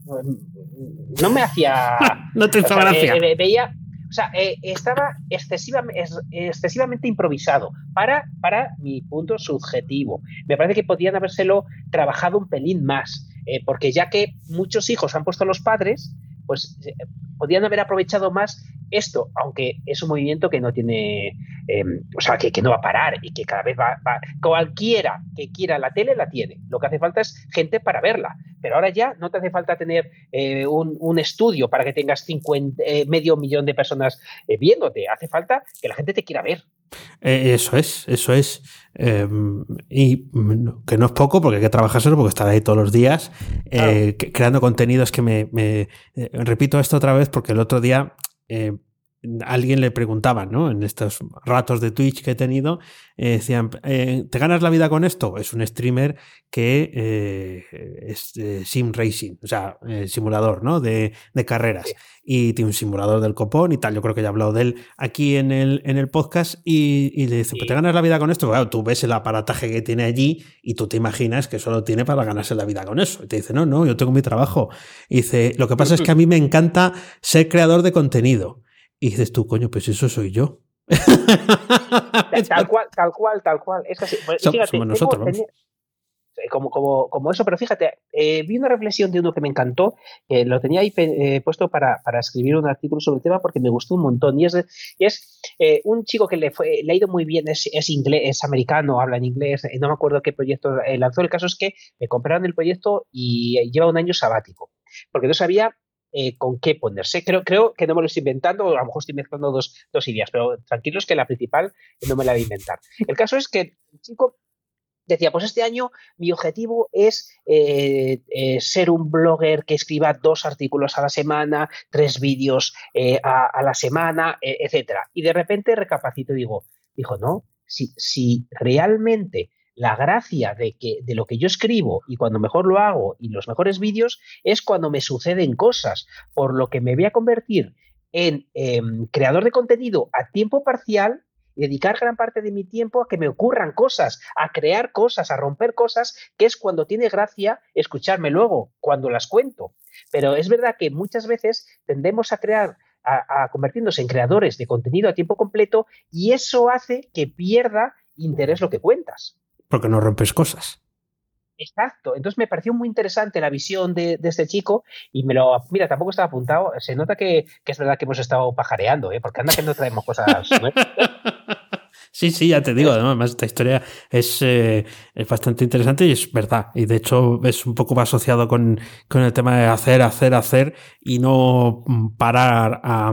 no me hacía... (laughs) no te hizo gracia. veía, o sea, eh, estaba excesivamente, excesivamente improvisado para, para mi punto subjetivo. Me parece que podían habérselo trabajado un pelín más, eh, porque ya que muchos hijos han puesto a los padres, pues eh, podían haber aprovechado más esto, aunque es un movimiento que no tiene, em, o sea, que, no va a parar y que cada vez va, cualquiera que quiera la tele la tiene. Lo que hace falta es gente para verla. Pero ahora ya no te hace falta tener eh, un, estudio para que tengas 50, eh, medio millón de personas viéndote. Hace falta que la gente te quiera ver. eso es, eso es. Em, y que no es poco porque hay que trabajárselo porque estar ahí todos los días creando contenidos que me, repito esto otra vez porque el otro día eh, alguien le preguntaba, ¿no? En estos ratos de Twitch que he tenido, eh, decían, eh, ¿te ganas la vida con esto? Es un streamer que eh, es sim racing, o sea, simulador, ¿no? De, carreras. Y tiene un simulador del copón y tal. Yo creo que ya he hablado de él aquí en el, en el podcast. Y, le dice, ¿te ganas la vida con esto? Claro, tú ves el aparataje que tiene allí y tú te imaginas que solo tiene para ganarse la vida con eso. Y te dice, no, no, yo tengo mi trabajo. Y dice, lo que pasa es que a mí me encanta ser creador de contenido. Y dices tú, coño, pues eso soy yo. (laughs) (laughs) tal cual, tal cual, tal cual. Es así. Pues, somos nosotros, eh, como, como, como, eso, pero fíjate, eh, vi una reflexión de uno que me encantó, que lo tenía ahí eh, puesto para, para, escribir un artículo sobre el tema porque me gustó un montón. Y es, es un chico que le, fue, le ha ido muy bien, es, es, inglés, es americano, habla en inglés, no me acuerdo qué proyecto lanzó. El caso es que me compraron el proyecto y lleva un año sabático, porque no sabía eh, con qué ponerse. Creo, creo que no me lo estoy inventando, a lo mejor estoy mezclando dos, dos ideas, pero tranquilos que la principal no me la voy a inventar. El caso es que el chico decía, pues este año mi objetivo es eh, eh, ser un blogger que escriba dos artículos a la semana, tres vídeos a, la semana, etcétera. Y de repente recapacito y digo, dijo, no, si, si realmente la gracia de, que, de lo que yo escribo y cuando mejor lo hago y los mejores vídeos es cuando me suceden cosas, por lo que me voy a convertir en em, creador de contenido a tiempo parcial y dedicar gran parte de mi tiempo a que me ocurran cosas, a crear cosas, a romper cosas, que es cuando tiene gracia escucharme luego, cuando las cuento. Pero es verdad que muchas veces tendemos a crear a, a, en creadores de contenido a tiempo completo y eso hace que pierda interés lo que cuentas porque no rompes cosas. Exacto, entonces me pareció muy interesante la visión de, este chico y me lo, mira, tampoco estaba apuntado, se nota que, es verdad que hemos estado pajareando, ¿eh? porque anda que no traemos cosas. (laughs) Sí, sí, ya te digo, además esta historia es, eh, es, bastante interesante y es verdad. Y de hecho es un poco asociado con, con el tema de hacer, hacer, hacer y no parar a,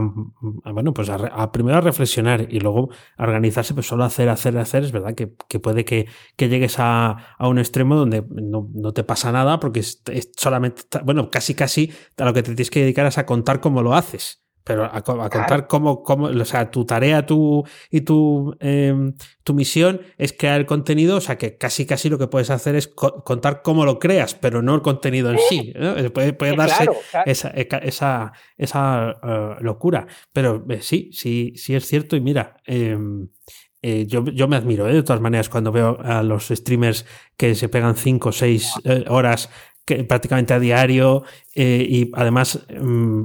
bueno, pues a, primero a reflexionar y luego a organizarse, pues solo hacer, hacer, hacer. Es verdad que, que puede que, que, llegues a, a, un extremo donde no, no, te pasa nada porque es, es solamente, bueno, casi, casi a lo que te tienes que dedicar es a contar cómo lo haces. Pero a, contar cómo, cómo, o sea, tu tarea tu, y tu, em, tu misión es crear el contenido, o sea, que casi casi lo que puedes hacer es contar cómo lo creas, pero no el contenido en sí. Puede, darse esa, esa, esa eh, locura. Pero eh, sí, sí, sí es cierto. Y mira, em, eh, yo, yo, me admiro, de todas maneras, cuando veo a los streamers que se pegan 5 o 6 horas prácticamente a diario eh, y además mm,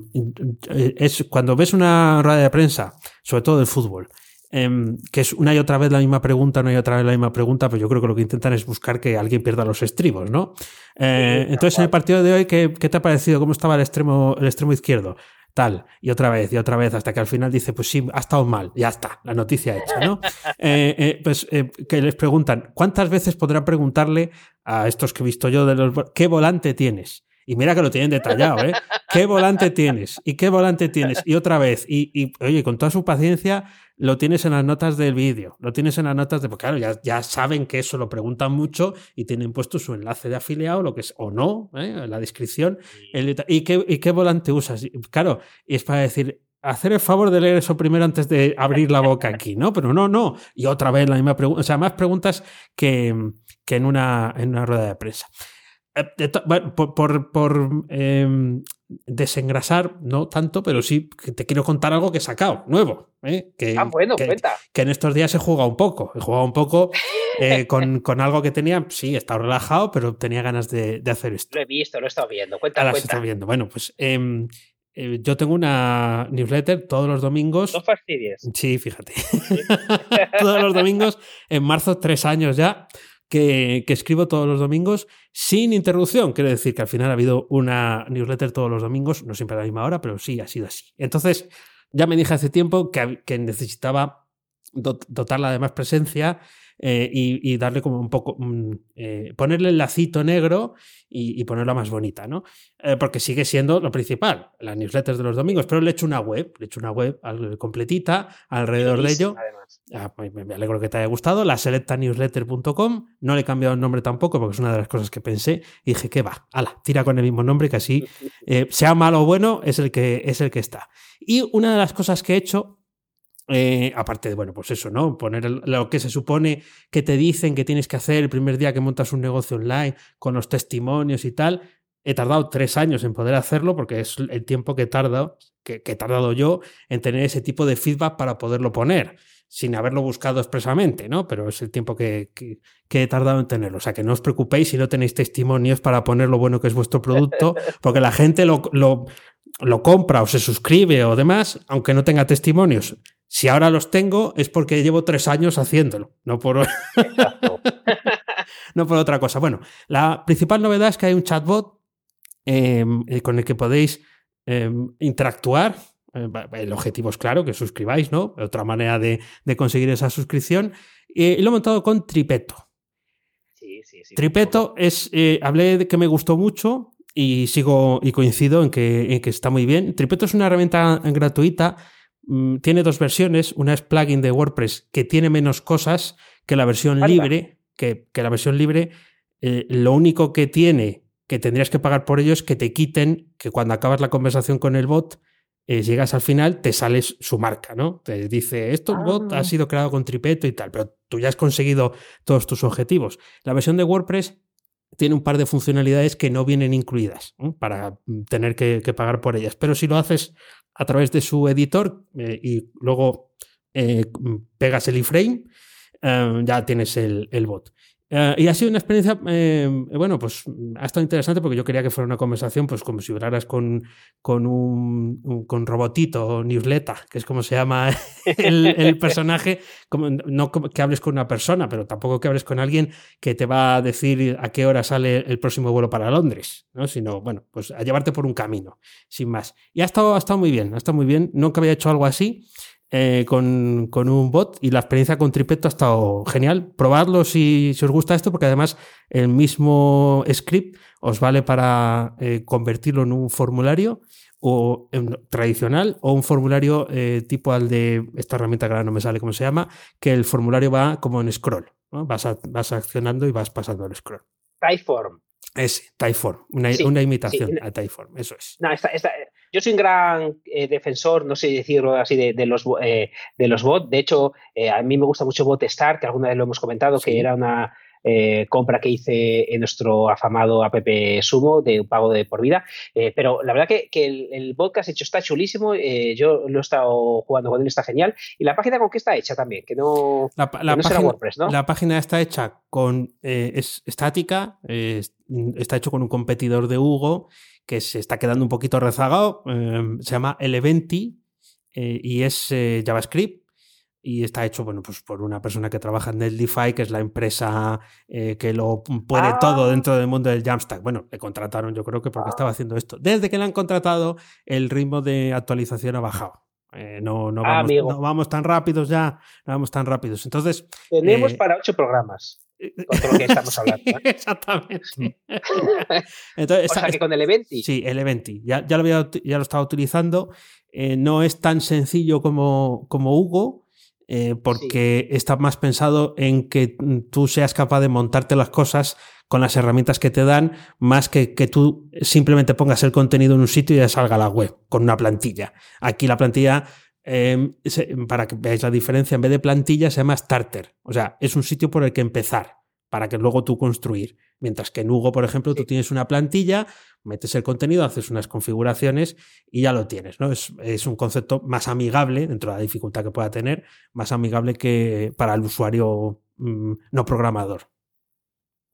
es cuando ves una rueda de prensa, sobre todo del fútbol, em, que es una y otra vez la misma pregunta, una y otra vez la misma pregunta, pero yo creo que lo que intentan es buscar que alguien pierda los estribos, ¿no? Eh, entonces, en el partido de hoy, ¿qué, ¿qué, te ha parecido? ¿Cómo estaba el extremo, el extremo izquierdo? Tal, y otra vez, y otra vez, hasta que al final dice, pues sí, ha estado mal, ya está, la noticia hecha, ¿no? (laughs) Eh, eh, pues eh, que les preguntan, ¿cuántas veces podrán preguntarle a estos que he visto yo de los... ¿Qué volante tienes? Y mira que lo tienen detallado, ¿eh? ¿Qué volante tienes? ¿Y qué volante tienes? Y otra vez. Y, y oye, con toda su paciencia, lo tienes en las notas del vídeo. Lo tienes en las notas de. Porque claro, ya, ya saben que eso lo preguntan mucho y tienen puesto su enlace de afiliado, lo que es, o no, ¿eh? en la descripción. ¿y, qué, ¿Y qué volante usas? Claro, y es para decir, hacer el favor de leer eso primero antes de abrir la boca aquí, ¿no? Pero no, no. Y otra vez la misma pregunta, o sea, más preguntas que, que en, una, en una rueda de prensa. Eh, por, por, em, desengrasar, no tanto, pero sí te quiero contar algo que he sacado, nuevo. ¿eh? Que, ah, bueno, que, cuenta. Que en estos días he jugado un poco. He jugado un poco (laughs) eh, con, con, algo que tenía, sí, he estado relajado, pero tenía ganas de, de, hacer esto. Lo he visto, lo he estado viendo. Cuenta, Ahora cuenta. viendo. Bueno, pues em, yo tengo una newsletter todos los domingos. No fastidies. Sí, fíjate. (laughs) todos los domingos, en marzo, tres años ya que, escribo todos los domingos sin interrupción. Quiere decir que al final ha habido una newsletter todos los domingos, no siempre a la misma hora, pero sí ha sido así. Entonces, ya me dije hace tiempo que, que necesitaba dotarla de más presencia eh, y, darle como un poco, eh, ponerle el lacito negro y, ponerla más bonita, ¿no? Eh, porque sigue siendo lo principal, las newsletters de los domingos, pero le he hecho una web, le he hecho una web completita alrededor de ello. Ah, pues me alegro que te haya gustado, la selectanewsletter.com, no le he cambiado el nombre tampoco porque es una de las cosas que pensé y dije que va, ala, tira con el mismo nombre que así, (laughs) sea malo o bueno, es el que, es el que está. Y una de las cosas que he hecho eh, aparte de, bueno, pues eso, ¿no? Poner lo que se supone que te dicen que tienes que hacer el primer día que montas un negocio online, con los testimonios y tal. He tardado tres años en poder hacerlo porque es el tiempo que he tardado, que, he tardado yo en tener ese tipo de feedback para poderlo poner, sin haberlo buscado expresamente, ¿no? Pero es el tiempo que, que he tardado en tenerlo. O sea, que no os preocupéis si no tenéis testimonios para poner lo bueno que es vuestro producto, (laughs) porque la gente lo, lo, lo compra o se suscribe o demás, aunque no tenga testimonios. Si ahora los tengo es porque llevo tres años haciéndolo, no por, (laughs) no por otra cosa. Bueno, la principal novedad es que hay un chatbot em, eh, con el que podéis em, interactuar. Eh, el objetivo es claro, que suscribáis, ¿no? Otra manera de, conseguir esa suscripción. y lo he montado con Tripeto. Sí, sí, sí. Tripeto es, eh, hablé de que me gustó mucho y sigo y coincido en que, en que está muy bien. Tripeto es una herramienta gratuita Mm, tiene dos versiones. Una es plugin de WordPress que tiene menos cosas que la versión libre, que, la versión libre eh, lo único que tiene que tendrías que pagar por ello es que te quiten que cuando acabas la conversación con el bot, eh, llegas al final, te sales su marca, ¿no? Te dice, esto el bot ha ah. sido creado con tripeto y tal, pero tú ya has conseguido todos tus objetivos. La versión de WordPress tiene un par de funcionalidades que no vienen incluidas para tener que, pagar por ellas. Pero si lo haces a través de su editor eh, y luego eh, pegas el iframe, eh, ya tienes el, el bot. Eh, y ha sido una experiencia, eh, bueno, pues ha estado interesante porque yo quería que fuera una conversación, pues como si hablaras con, con un, con robotito, newsletter, que es como se llama (laughs) el, personaje, como, no que hables con una persona, pero tampoco que hables con alguien que te va a decir a qué hora sale el próximo vuelo para Londres, ¿no? Sino, bueno, pues a llevarte por un camino, sin más. Y ha estado, ha estado muy bien, ha estado muy bien. Nunca había hecho algo así. Eh, con, un bot y la experiencia con Tripeto ha estado genial. Probadlo si, si os gusta esto, porque además el mismo script os vale para eh, convertirlo en un formulario o tradicional o un formulario eh, tipo al de esta herramienta que ahora no me sale cómo se llama, que el formulario va como en scroll. Vas, vas accionando y vas pasando el scroll. Typeform. Ese, Typeform, una, imitación a Typeform, eso es. No, yo soy un gran eh, defensor, no sé decirlo así, de, los, eh, de los bots. De hecho, eh, a mí me gusta mucho Botstar, que alguna vez lo hemos comentado, que era una, compra que hice en nuestro afamado app Sumo de un pago de por vida. Pero la verdad que, el, el, podcast hecho está chulísimo. Yo lo he estado jugando con él, está genial. Y la página con qué está hecha también, que no, la, página, WordPress, ¿no? La página está hecha con. es estática, está hecho con un competidor de Hugo que se está quedando un poquito rezagado. se llama Eleventi y es JavaScript y está hecho bueno, pues por una persona que trabaja en Netlify, que es la empresa eh, que lo puede todo ah. dentro del mundo del Jamstack. Bueno, le contrataron yo creo que porque estaba ah. haciendo esto. Desde que le han contratado, el ritmo de actualización ha bajado. Eh, no, no, ah, vamos, no, vamos, tan rápidos ya, no vamos tan rápidos. Entonces... Tenemos eh, para ocho programas. Con todo lo que estamos (laughs) hablando. Exactamente. (laughs) Entonces, o sea, que con el Eventi. Sí, el Eventi. Ya, ya, lo, había, ya lo estaba utilizando. no es tan sencillo como, como Hugo, eh, porque está más pensado en que tú seas capaz de montarte las cosas con las herramientas que te dan, más que que tú simplemente pongas el contenido en un sitio y ya salga la web con una plantilla. Aquí la plantilla, em, para que veáis la diferencia, en vez de plantilla se llama starter. O sea, es un sitio por el que empezar para que luego tú construir. Mientras que en Hugo, por ejemplo, tú tienes una plantilla, metes el contenido, haces unas configuraciones y ya lo tienes. ¿no? Es, es, un concepto más amigable, dentro de la dificultad que pueda tener, más amigable que para el usuario mm, no programador.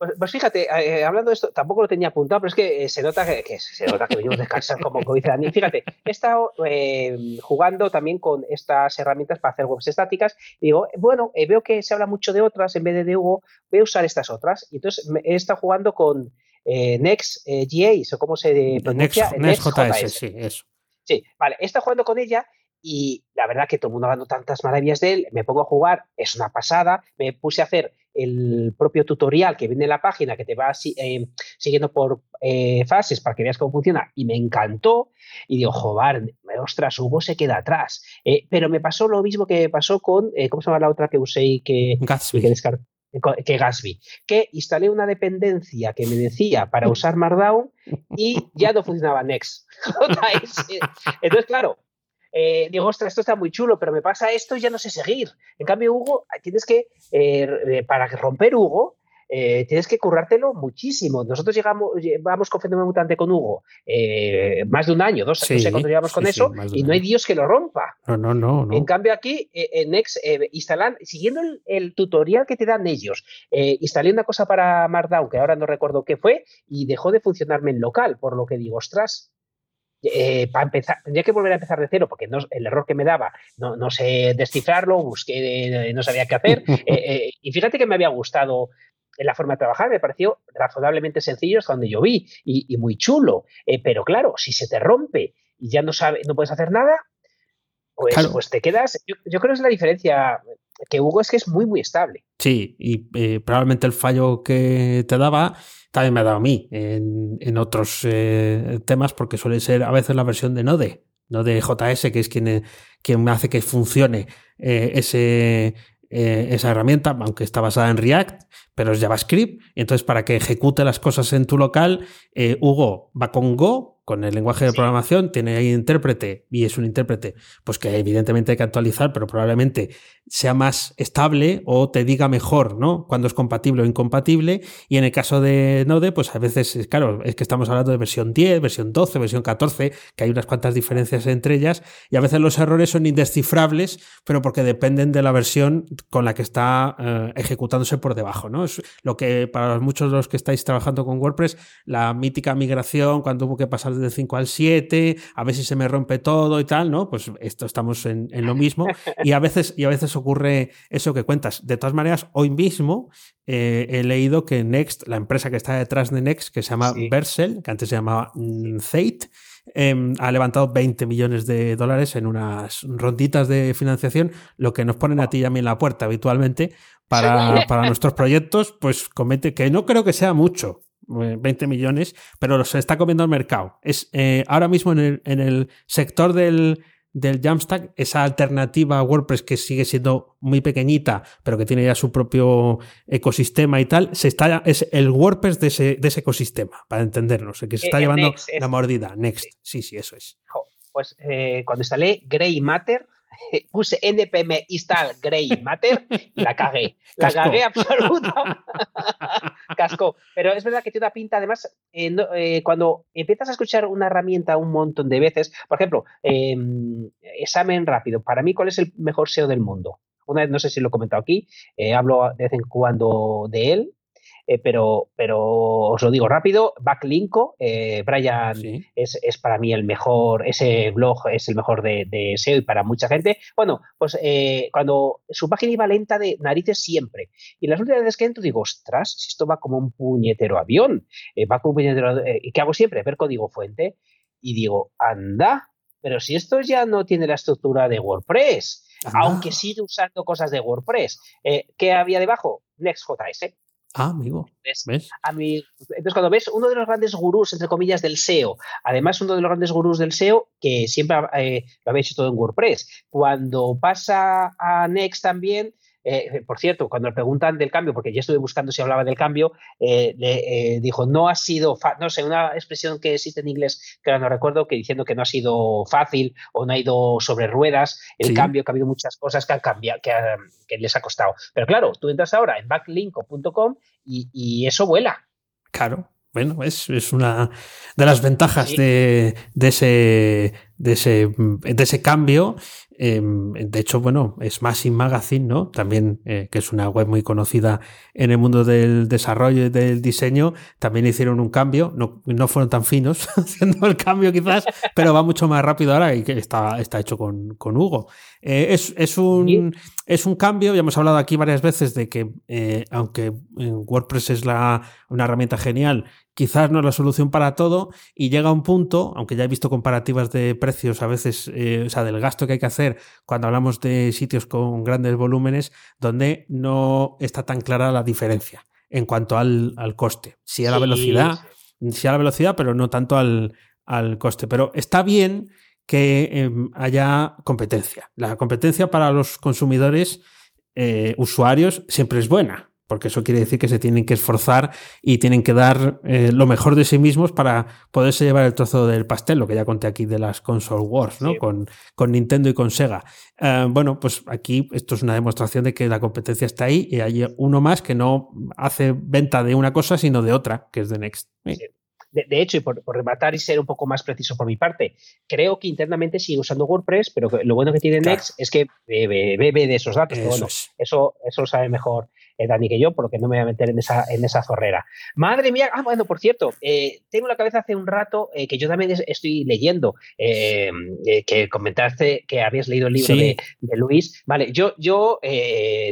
Pues, pues, fíjate, eh, hablando de esto, tampoco lo tenía apuntado, pero es que eh, se nota que, se nota que venimos descansar, como, (laughs) dice Dani. Fíjate, he estado eh, jugando también con estas herramientas para hacer webs estáticas y digo, bueno, veo que se habla mucho de otras en vez de de Hugo, voy a usar estas otras. Y entonces he estado jugando con Next.js o cómo se pronuncia. Next.js, sí, eso. Sí, vale, he estado jugando con ella y la verdad que todo el mundo hablando tantas maravillas de él, me pongo a jugar, es una pasada, me puse a hacer el propio tutorial que viene en la página, que te va eh, siguiendo por eh, fases para que veas cómo funciona, y me encantó, y digo, joder, ostras, Hugo se queda atrás. Eh, pero me pasó lo mismo que pasó con, ¿cómo se llama la otra que usé y que, Gatsby. que que Gatsby, que instalé una dependencia que me decía para usar Markdown y ya no funcionaba Next. (laughs) Entonces, claro, eh, digo, ostras, esto está muy chulo, pero me pasa esto y ya no sé seguir. En cambio, Hugo, tienes que, eh, para romper Hugo, eh, tienes que currártelo muchísimo. Nosotros llegamos, vamos con Fenómeno Mutante con Hugo más de un año, dos, no sé cuánto llevamos con eso, y no hay Dios que lo rompa. No, no, no. En cambio, aquí, en Next, instalan, siguiendo el, tutorial que te dan ellos, instalé una cosa para Markdown, que ahora no recuerdo qué fue, y dejó de funcionarme en local, por lo que digo, ostras, eh, para empezar, tendría que volver a empezar de cero porque no, el error que me daba no, no sé descifrarlo, busqué, no sabía qué hacer. (laughs) Eh, eh, y fíjate que me había gustado la forma de trabajar, me pareció razonablemente sencillo hasta donde yo vi y, muy chulo. pero claro, si se te rompe y ya no sabes, no puedes hacer nada, pues, pues te quedas. Yo, creo que es la diferencia que Hugo es que es muy, muy estable. Sí, y probablemente el fallo que te daba también me ha dado a mí en, otros eh, temas porque suele ser a veces la versión de Node, Node JS, que es quien, quien hace que funcione eh, ese, eh, esa herramienta, aunque está basada en React, pero es JavaScript. Y entonces, para que ejecute las cosas en tu local, Hugo va con Go, con el lenguaje de programación, tiene ahí intérprete y es un intérprete, pues que evidentemente hay que actualizar, pero probablemente sea más estable o te diga mejor, ¿no? Cuando es compatible o incompatible. Y en el caso de Node, pues a veces, claro, es que estamos hablando de versión 10, versión 12, versión 14, que hay unas cuantas diferencias entre ellas, y a veces los errores son indescifrables, pero porque dependen de la versión con la que está eh, ejecutándose por debajo, ¿no? Es lo que para muchos de los que estáis trabajando con WordPress, la mítica migración, cuando hubo que pasar del 5 al 7, a ver si se me rompe todo y tal, ¿no? Pues esto estamos en, lo mismo. Y a, veces, y a veces ocurre eso que cuentas. De todas maneras, hoy mismo eh, he leído que Next, la empresa que está detrás de Next, que se llama Versel, que antes se llamaba Zate, em, ha levantado 20 millones de dólares en unas ronditas de financiación, lo que nos ponen a ti y a mí en la puerta habitualmente para, (laughs) para nuestros proyectos, pues comete que no creo que sea mucho, 20 millones, pero se está comiendo el mercado. Es eh, ahora mismo en el, en el sector del, del Jamstack, esa alternativa a WordPress que sigue siendo muy pequeñita, pero que tiene ya su propio ecosistema y tal, se está, es el WordPress de ese, de ese ecosistema, para entendernos, el que se está llevando la mordida. Next, sí, sí, eso es. Pues eh, cuando instalé Grey Matter, (laughs) puse npm install Grey Matter y la cagué. La cagué (laughs) absoluta. Casco. Pero es verdad que tiene una pinta, además, eh, eh, cuando empiezas a escuchar una herramienta un montón de veces, por ejemplo, em, examen rápido. Para mí, ¿cuál es el mejor SEO del mundo? Una vez, no sé si lo he comentado aquí, eh, hablo de vez en cuando de él, eh, pero, pero os lo digo rápido, Backlinko, eh, Brian es, para mí el mejor, ese blog es el mejor de, SEO y para mucha gente. Bueno, pues eh, cuando su página iba lenta de narices siempre, y las últimas veces que entro digo, ostras, si esto va como un puñetero avión, va como un puñetero, ¿y qué hago siempre? Ver código fuente, y digo, anda, pero si esto ya no tiene la estructura de WordPress, aunque sigue usando cosas de WordPress, ¿qué había debajo? Next.js. Ah, amigo. ¿Ves? entonces, cuando ves uno de los grandes gurús, entre comillas, del SEO, además uno de los grandes gurús del SEO, que siempre eh, lo había hecho todo en WordPress, cuando pasa a Next también, eh, por cierto, cuando le preguntan del cambio, porque ya estuve buscando si hablaba del cambio, eh, le dijo, no ha sido, no sé, una expresión que existe en inglés que ahora no recuerdo, que diciendo que no ha sido fácil o no ha ido sobre ruedas el cambio, que ha habido muchas cosas que han cambiado, que, les ha costado. Pero claro, tú entras ahora en backlinko.com y, eso vuela. Claro. Bueno, es, es una de las ventajas de, de, ese, de, ese, de ese cambio Em, de hecho, bueno, es Massive Magazine, ¿no? También, eh, que es una web muy conocida en el mundo del desarrollo y del diseño, también hicieron un cambio, no, no fueron tan finos (laughs) haciendo el cambio quizás, pero va mucho más rápido ahora y que está, está hecho con, con Hugo. Eh, es, es, un, es un cambio, ya hemos hablado aquí varias veces de que, eh, aunque WordPress es la, una herramienta genial, quizás no es la solución para todo y llega un punto, aunque ya he visto comparativas de precios a veces, eh, o sea, del gasto que hay que hacer cuando hablamos de sitios con grandes volúmenes, donde no está tan clara la diferencia en cuanto al, coste. Sí a la velocidad, sí a la velocidad, pero no tanto al, coste. Pero está bien que em, haya competencia. La competencia para los consumidores, eh, usuarios, siempre es buena porque eso quiere decir que se tienen que esforzar y tienen que dar eh, lo mejor de sí mismos para poderse llevar el trozo del pastel, lo que ya conté aquí de las console wars, ¿no? Con, con, Nintendo y con Sega. Eh, bueno, pues aquí esto es una demostración de que la competencia está ahí y hay uno más que no hace venta de una cosa, sino de otra, que es de Next. De, hecho, y por, rematar y ser un poco más preciso por mi parte, creo que internamente sigue usando WordPress, pero lo bueno que tiene Next es que bebe, de esos datos. Eso, eso, eso, lo sabe mejor eh, Dani que yo, por lo que no me voy a meter en esa, en esa zorrera. Madre mía, ah, bueno, por cierto, eh, tengo la cabeza hace un rato eh, que yo también estoy leyendo, que comentaste que habías leído el libro de, Luis. Vale, yo, yo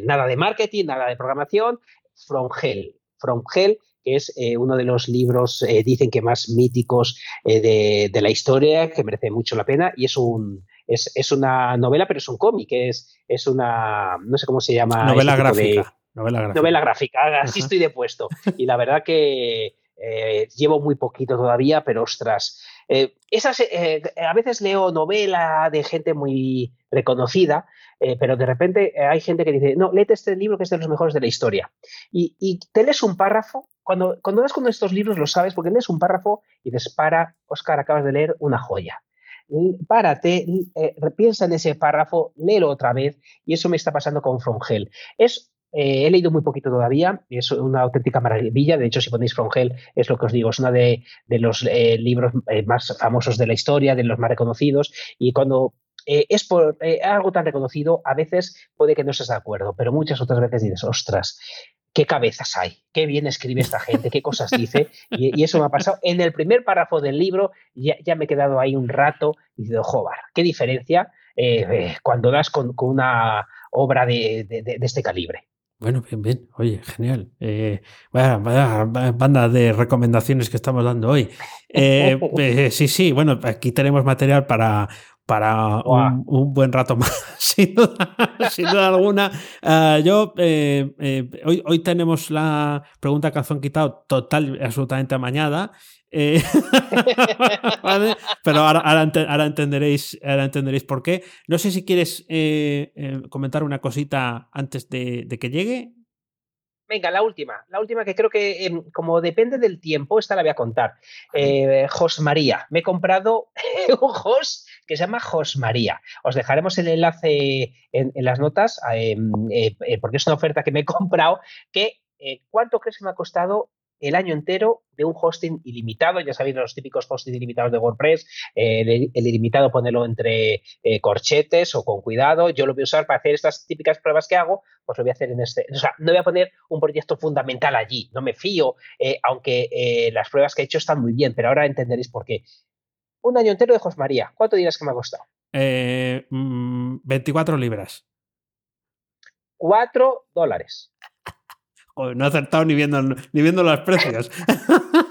nada de marketing, nada de programación, From Hell. From Hell que es uno de los libros, dicen que más míticos de, la historia, que merece mucho la pena, y es un es, es una novela, pero es un cómic, es, es una, no sé cómo se llama. Novela gráfica. Novela gráfica. Novela gráfica, así estoy de puesto. Y la verdad que eh, llevo muy poquito todavía, pero ostras. Eh, esas, eh, a veces leo novela de gente muy reconocida, pero de repente hay gente que dice, no, léete este libro que es de los mejores de la historia. Y, y te lees un párrafo, cuando, cuando das con estos libros lo sabes, porque lees un párrafo y dices, para, Oscar, acabas de leer una joya párate, piensa en ese párrafo, léelo otra vez, y eso me está pasando con From Hell. Es eh, he leído muy poquito todavía, es una auténtica maravilla. De hecho, si ponéis From Hell, es lo que os digo, es uno de, los eh, libros eh, más famosos de la historia, de los más reconocidos. Y cuando es por algo tan reconocido, a veces puede que no estés de acuerdo, pero muchas otras veces dices, ostras, qué cabezas hay, qué bien escribe esta gente, qué cosas dice. (laughs) Y, eso me ha pasado. En el primer párrafo del libro ya, ya me he quedado ahí un rato y digo, joder, qué diferencia eh, eh, cuando das con, una obra de, este calibre. Bueno, bien, bien. Oye, genial. Eh, vaya, banda de recomendaciones que estamos dando hoy. (laughs) sí, sí, bueno, aquí tenemos material para, para un, buen rato más, (laughs) sin duda, alguna. yo, hoy, hoy tenemos la pregunta calzón quitado total y absolutamente amañada. Eh, (laughs) Pero ahora, entenderéis, ahora entenderéis por qué. No sé si quieres eh, eh, comentar una cosita antes de, que llegue. Venga, la última, la última que creo que em, como depende del tiempo, esta la voy a contar. Jos María, me he comprado (laughs) un Jos que se llama Jos María. Os dejaremos el enlace en, las notas em, porque es una oferta que me he (laughs) comprado que ¿cuánto crees que me ha costado el año entero de un hosting ilimitado. Ya sabéis, los típicos hostings ilimitados de WordPress, eh, el, ilimitado ponerlo entre eh, corchetes o con cuidado. Yo lo voy a usar para hacer estas típicas pruebas que hago, pues lo voy a hacer en este. O sea, no voy a poner un proyecto fundamental allí, no me fío, eh, aunque las pruebas que he hecho están muy bien, pero ahora entenderéis por qué. Un año entero de María, ¿cuánto dirás que me ha costado? 24 mm, libras. 4 dólares no he acertado ni viendo, ni viendo los precios. (laughs)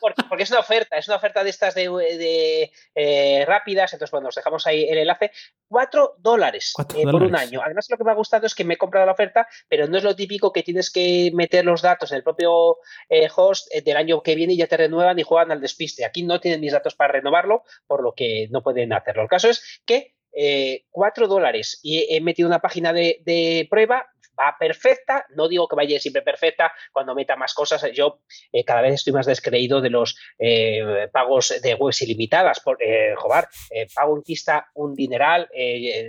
porque, es una oferta, es una oferta de estas de, eh, rápidas, entonces bueno, nos dejamos ahí el enlace. Cuatro dólares eh, por un año. Además, lo que me ha gustado es que me he comprado la oferta, pero no es lo típico que tienes que meter los datos en el propio eh, host del año que viene y ya te renuevan y juegan al despiste. Aquí no tienen mis datos para renovarlo, por lo que no pueden hacerlo. El caso es que cuatro dólares y he metido una página de, de, prueba, perfecta, no digo que vaya siempre perfecta, cuando meta más cosas, yo eh, cada vez estoy más descreído de los eh, pagos de webs ilimitadas, por, eh, joder, pago un quista un dineral,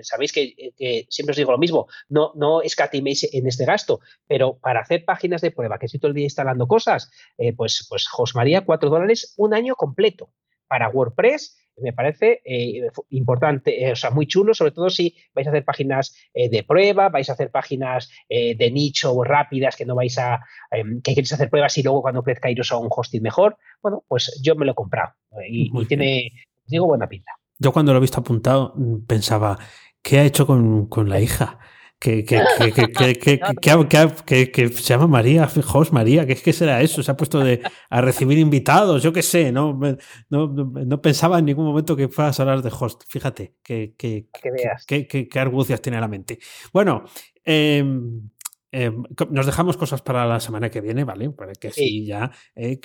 sabéis que, siempre os digo lo mismo, no, no escatiméis en este gasto, pero para hacer páginas de prueba, que estoy todo el día instalando cosas, pues, pues Josmaría, cuatro dólares un año completo para WordPress me parece eh, importante, eh, o sea, muy chulo, sobre todo si vais a hacer páginas eh, de prueba, vais a hacer páginas de nicho rápidas que no vais a, em, que queréis hacer pruebas y luego cuando crezca iros a un hosting mejor. Bueno, pues yo me lo he comprado y, tiene, digo, buena pinta. Yo cuando lo he visto apuntado mm, pensaba, ¿qué ha hecho con, con la hija? Que, que, que, que, se llama María, Jos María, ¿qué es que será eso? Se ha puesto de, a recibir invitados, yo qué sé, no, no, no, pensaba en ningún momento que fueras a hablar de host. Fíjate qué que, qué argucias tiene la mente. Bueno, eh, eh, nos dejamos cosas para la semana que viene, ¿vale? Para que así ya eh,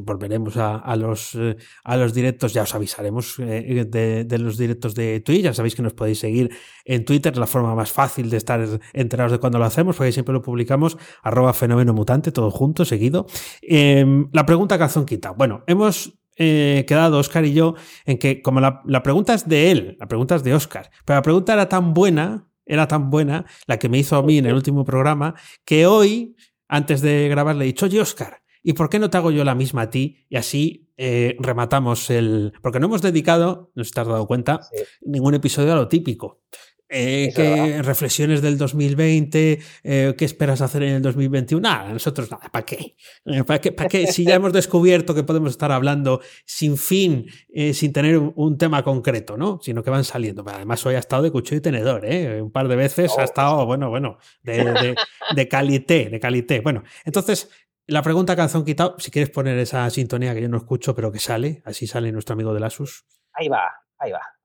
volveremos a, los, eh, a los directos, ya os avisaremos de, los directos de Twitch, ya sabéis que nos podéis seguir en Twitter, la forma más fácil de estar enterados de cuando lo hacemos, porque siempre lo publicamos, arroba fenómeno mutante, todo junto, seguido. Em, la pregunta calzón quita. Bueno, hemos quedado Oscar y yo en que como la, la, pregunta es de él, la pregunta es de Oscar, pero la pregunta era tan buena era tan buena, la que me hizo a mí en el último programa, que hoy, antes de grabar, le he dicho, oye, Oscar, ¿y por qué no te hago yo la misma a ti? Y así eh, rematamos el... Porque no hemos dedicado, no sé si te has dado cuenta, ningún episodio a lo típico. Eh, ¿qué reflexiones del 2020? Eh, ¿Qué esperas hacer en el 2021? Nada, nosotros nada, ¿para qué? Eh, ¿Para qué? ¿Para qué? Si ya hemos descubierto que podemos estar hablando sin fin, sin tener un, tema concreto, ¿no? Sino que van saliendo. Además, hoy ha estado de cuchillo y tenedor, ¿eh? Un par de veces ha oh, estado, bueno, bueno, de, de, de calité, de calité. Bueno, entonces, la pregunta canción quitado, si quieres poner esa sintonía que yo no escucho, pero que sale, así sale nuestro amigo de Asus. Ahí va, ahí va.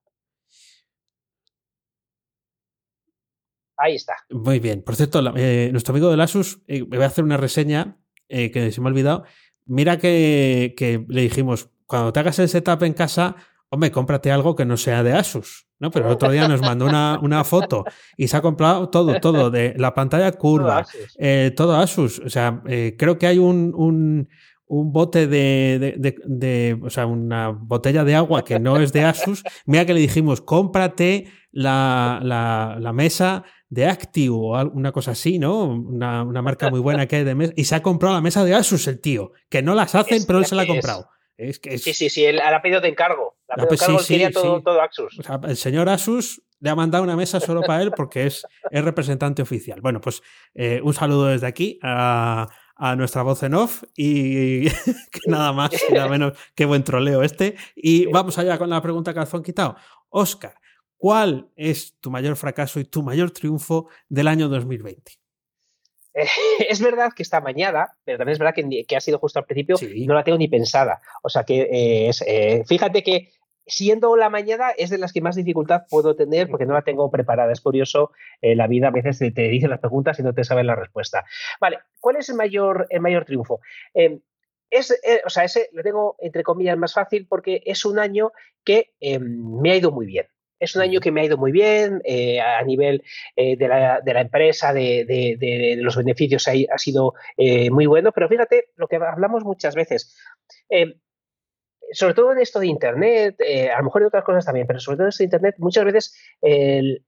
Ahí está. Muy bien. Por cierto, eh, nuestro amigo de Asus, eh, me voy a hacer una reseña eh, que se me ha olvidado. Mira que, le dijimos, cuando te hagas el setup en casa, hombre, cómprate algo que no sea de Asus. ¿no? Pero el otro día nos mandó una, una foto y se ha comprado todo, todo, de la pantalla curva, todo Asus. O sea, creo que hay un, un, bote de, de, o sea, una botella de agua que no es de Asus. Mira que le dijimos, cómprate la, la, la mesa de Active o una cosa así, ¿no? Una, marca muy buena que hay de mesa. Y se ha comprado la mesa de Asus el tío, que no las hacen, pero él se la ha comprado. Es. que Sí, sí, sí, él, ha pedido de encargo. La pedido de encargo, sí, todo, Asus. el señor Asus le ha mandado una mesa solo para él porque es, es representante oficial. Bueno, pues eh, un saludo desde aquí a, nuestra voz en off y (laughs) que nada más y nada menos que buen troleo este. Y vamos allá con la pregunta que han quitado. Oscar, ¿cuál es tu mayor fracaso y tu mayor triunfo del año 2020? (laughs) es verdad que está mañana, pero también es verdad que, ha sido justo al principio y no la tengo ni pensada. O sea que eh, es, eh, fíjate que siendo la mañana es de las que más dificultad puedo tener porque no la tengo preparada. Es curioso, eh, la vida a veces te, dice las preguntas y no te saben la respuesta. Vale, ¿cuál es el mayor, el mayor triunfo? Em, es, o sea, ese lo tengo entre comillas más fácil porque es un año que em, me ha ido muy bien. Es un año que me ha ido muy bien eh, a nivel eh, de, la, de, la, empresa, de, de, los beneficios ha, ha sido eh, muy bueno, pero fíjate lo que hablamos muchas veces. sobre todo en esto de Internet, a lo mejor en otras cosas también, pero sobre todo en esto de Internet, muchas veces el,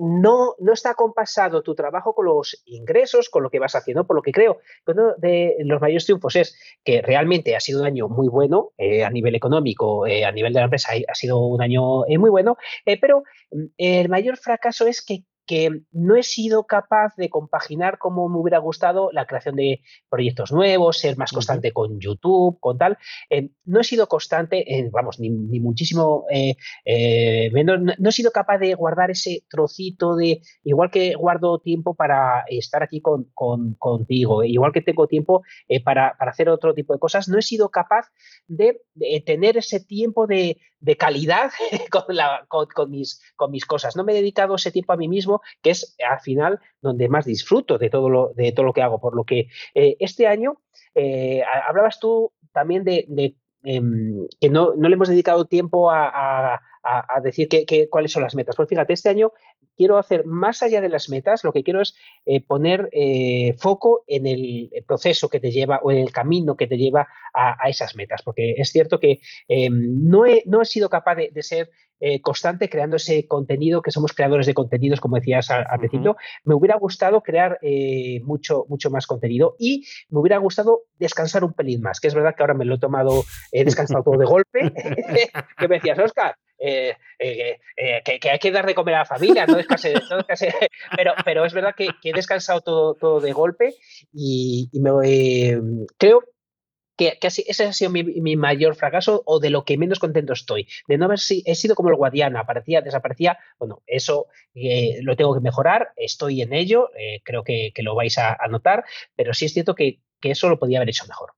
no, no está compasado tu trabajo con los ingresos, con lo que vas haciendo, por lo que creo que uno de los mayores triunfos es que realmente ha sido un año muy bueno eh, a nivel económico, eh, a nivel de la empresa ha, sido un año eh, muy bueno, pero mm, el mayor fracaso es que que no he sido capaz de compaginar como me hubiera gustado la creación de proyectos nuevos, ser más constante con YouTube, con tal. Eh, no he sido constante, vamos, ni, muchísimo eh, eh, menos, no, he sido capaz de guardar ese trocito de, igual que guardo tiempo para estar aquí con, contigo, igual que tengo tiempo para, hacer otro tipo de cosas, no he sido capaz de, tener ese tiempo de, calidad (laughs) con, mis, con mis cosas. No me he dedicado ese tiempo a mí mismo que es al final donde más disfruto de todo lo, de todo lo que hago. Por lo que eh, este año, eh, hablabas tú también de, em, que no, le hemos dedicado tiempo a, decir cuáles son las metas. Pues fíjate, este año quiero hacer más allá de las metas, lo que quiero es eh, poner foco en el proceso que te lleva o en el camino que te lleva a, esas metas, porque es cierto que em, no, he, no he sido capaz de ser eh, constante creando ese contenido, que somos creadores de contenidos, como decías al, principio. Me hubiera gustado crear eh, mucho, mucho más contenido y me hubiera gustado descansar un pelín más, que es verdad que ahora me lo he tomado, he descansado todo de golpe. (laughs) que me decías, Oscar, eh, que, hay que dar de comer a la familia, no descanse, (laughs) pero, pero es verdad que, he descansado todo, todo de golpe y, y me, creo que, ese ha sido mi, mayor fracaso o de lo que menos contento estoy, de no haber si, he sido como el Guadiana, aparecía, desaparecía, bueno, eso eh, lo tengo que mejorar, estoy en ello, eh, creo que, lo vais a, notar, pero sí es cierto que, eso lo podía haber hecho mejor.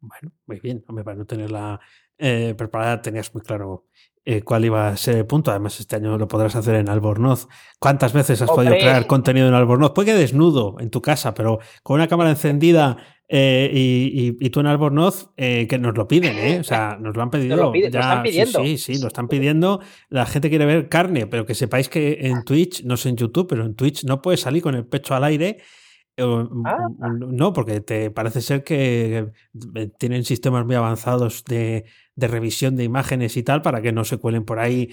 Bueno, muy bien, hombre, para no tenerla eh, preparada tenías muy claro cuál iba a ser el punto. Además, este año lo podrás hacer en Albornoz. ¿Cuántas veces has podido crear contenido en Albornoz? Puede que desnudo en tu casa, pero con una cámara encendida eh, y, tú en Albornoz, eh, que nos lo piden, ¿eh? O sea, nos lo han pedido. lo, están pidiendo. Sí, sí, lo están pidiendo. La gente quiere ver carne, pero que sepáis que en Twitch, no sé en YouTube, pero en Twitch no puedes salir con el pecho al aire. Ah. No, porque te parece ser que tienen sistemas muy avanzados de, revisión de imágenes y tal para que no se cuelen por ahí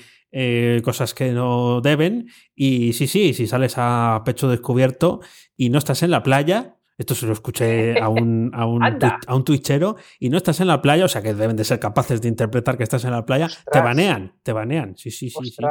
cosas que no deben. Y sí, sí, si sales a pecho descubierto y no estás en la playa, esto se lo escuché a un, a (laughs) un, a un twitchero y no estás en la playa, o sea que deben de ser capaces de interpretar que estás en la playa, te banean, te banean. Sí, sí, sí, sí.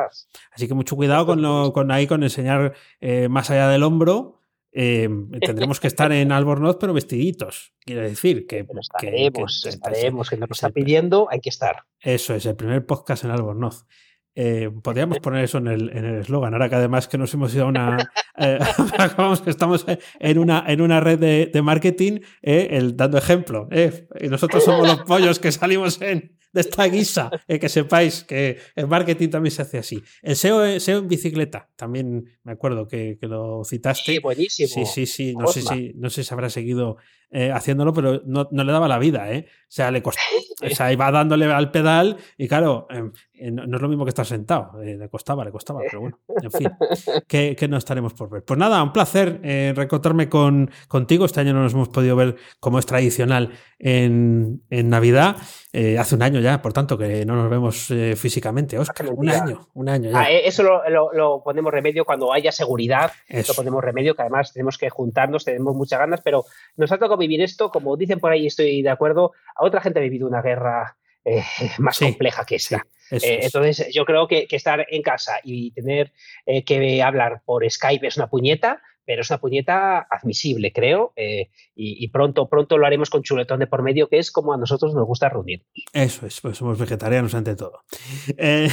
Así que mucho cuidado con, lo, con ahí, con enseñar eh, más allá del hombro. Eh, tendremos que estar en Albornoz, pero vestiditos. Quiero decir que. estaremos, que, estaremos, que nos está pidiendo, hay que estar. Eso es, el primer podcast en Albornoz. Eh, podríamos poner eso en el eslogan, ahora que además que nos hemos ido a una. (laughs) Eh, (laughs) que estamos en una, en una red de, de marketing, eh, el, dando ejemplo. Eh, y nosotros somos los pollos que salimos en, de esta guisa. Eh, que sepáis que el marketing también se hace así. El SEO, SEO en bicicleta, también me acuerdo que, que lo citaste. Sí, buenísimo. Sí, sí, sí. No sé, si, no sé si habrá seguido eh, haciéndolo, pero no, no, le daba la vida, ¿eh? O sea, le costó, o sea, iba dándole al pedal y claro, eh, no, es lo mismo que estar sentado, eh, le costaba, le costaba, pero bueno, en fin, que, que no estaremos por ver. Pues nada, un placer reencontrarme con, contigo, este año no nos hemos podido ver como es tradicional en, en Navidad, hace un año ya, por tanto, que no nos vemos físicamente, Oscar, un año, un año ya. Ah, eso lo, lo, ponemos remedio cuando haya seguridad, eso. lo ponemos remedio, que además tenemos que juntarnos, tenemos muchas ganas, pero nos ha tocado vivir esto, como dicen por ahí, estoy de acuerdo, a otra gente ha vivido una guerra (laughs) más compleja que esta. entonces, yo creo que, estar en casa y tener que hablar por Skype es una puñeta, pero es una puñeta admisible, creo, eh, y, pronto, pronto lo haremos con chuletón de por medio, que es como a nosotros nos gusta reunirnos. Eso es, pues somos vegetarianos ante todo. Eh,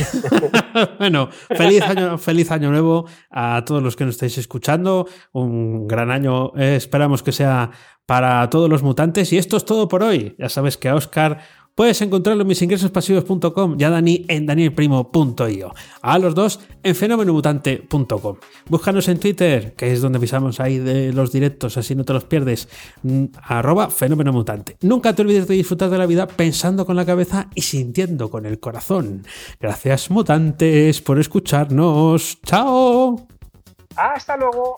(laughs) bueno, feliz año, feliz año nuevo a todos los que nos estáis escuchando, un gran año, eh, esperamos que sea para todos los mutantes, y esto es todo por hoy. Ya sabes que a Oscar Puedes encontrarlo en misingresospasivos.com y a Dani en danielprimo.io. A los dos en fenomenomutante.com. Búscanos en Twitter, que es donde avisamos ahí de los directos, así no te los pierdes. Mm, arroba fenomenomutante. Nunca te olvides de disfrutar de la vida pensando con la cabeza y sintiendo con el corazón. Gracias mutantes por escucharnos. ¡Chao! Hasta luego.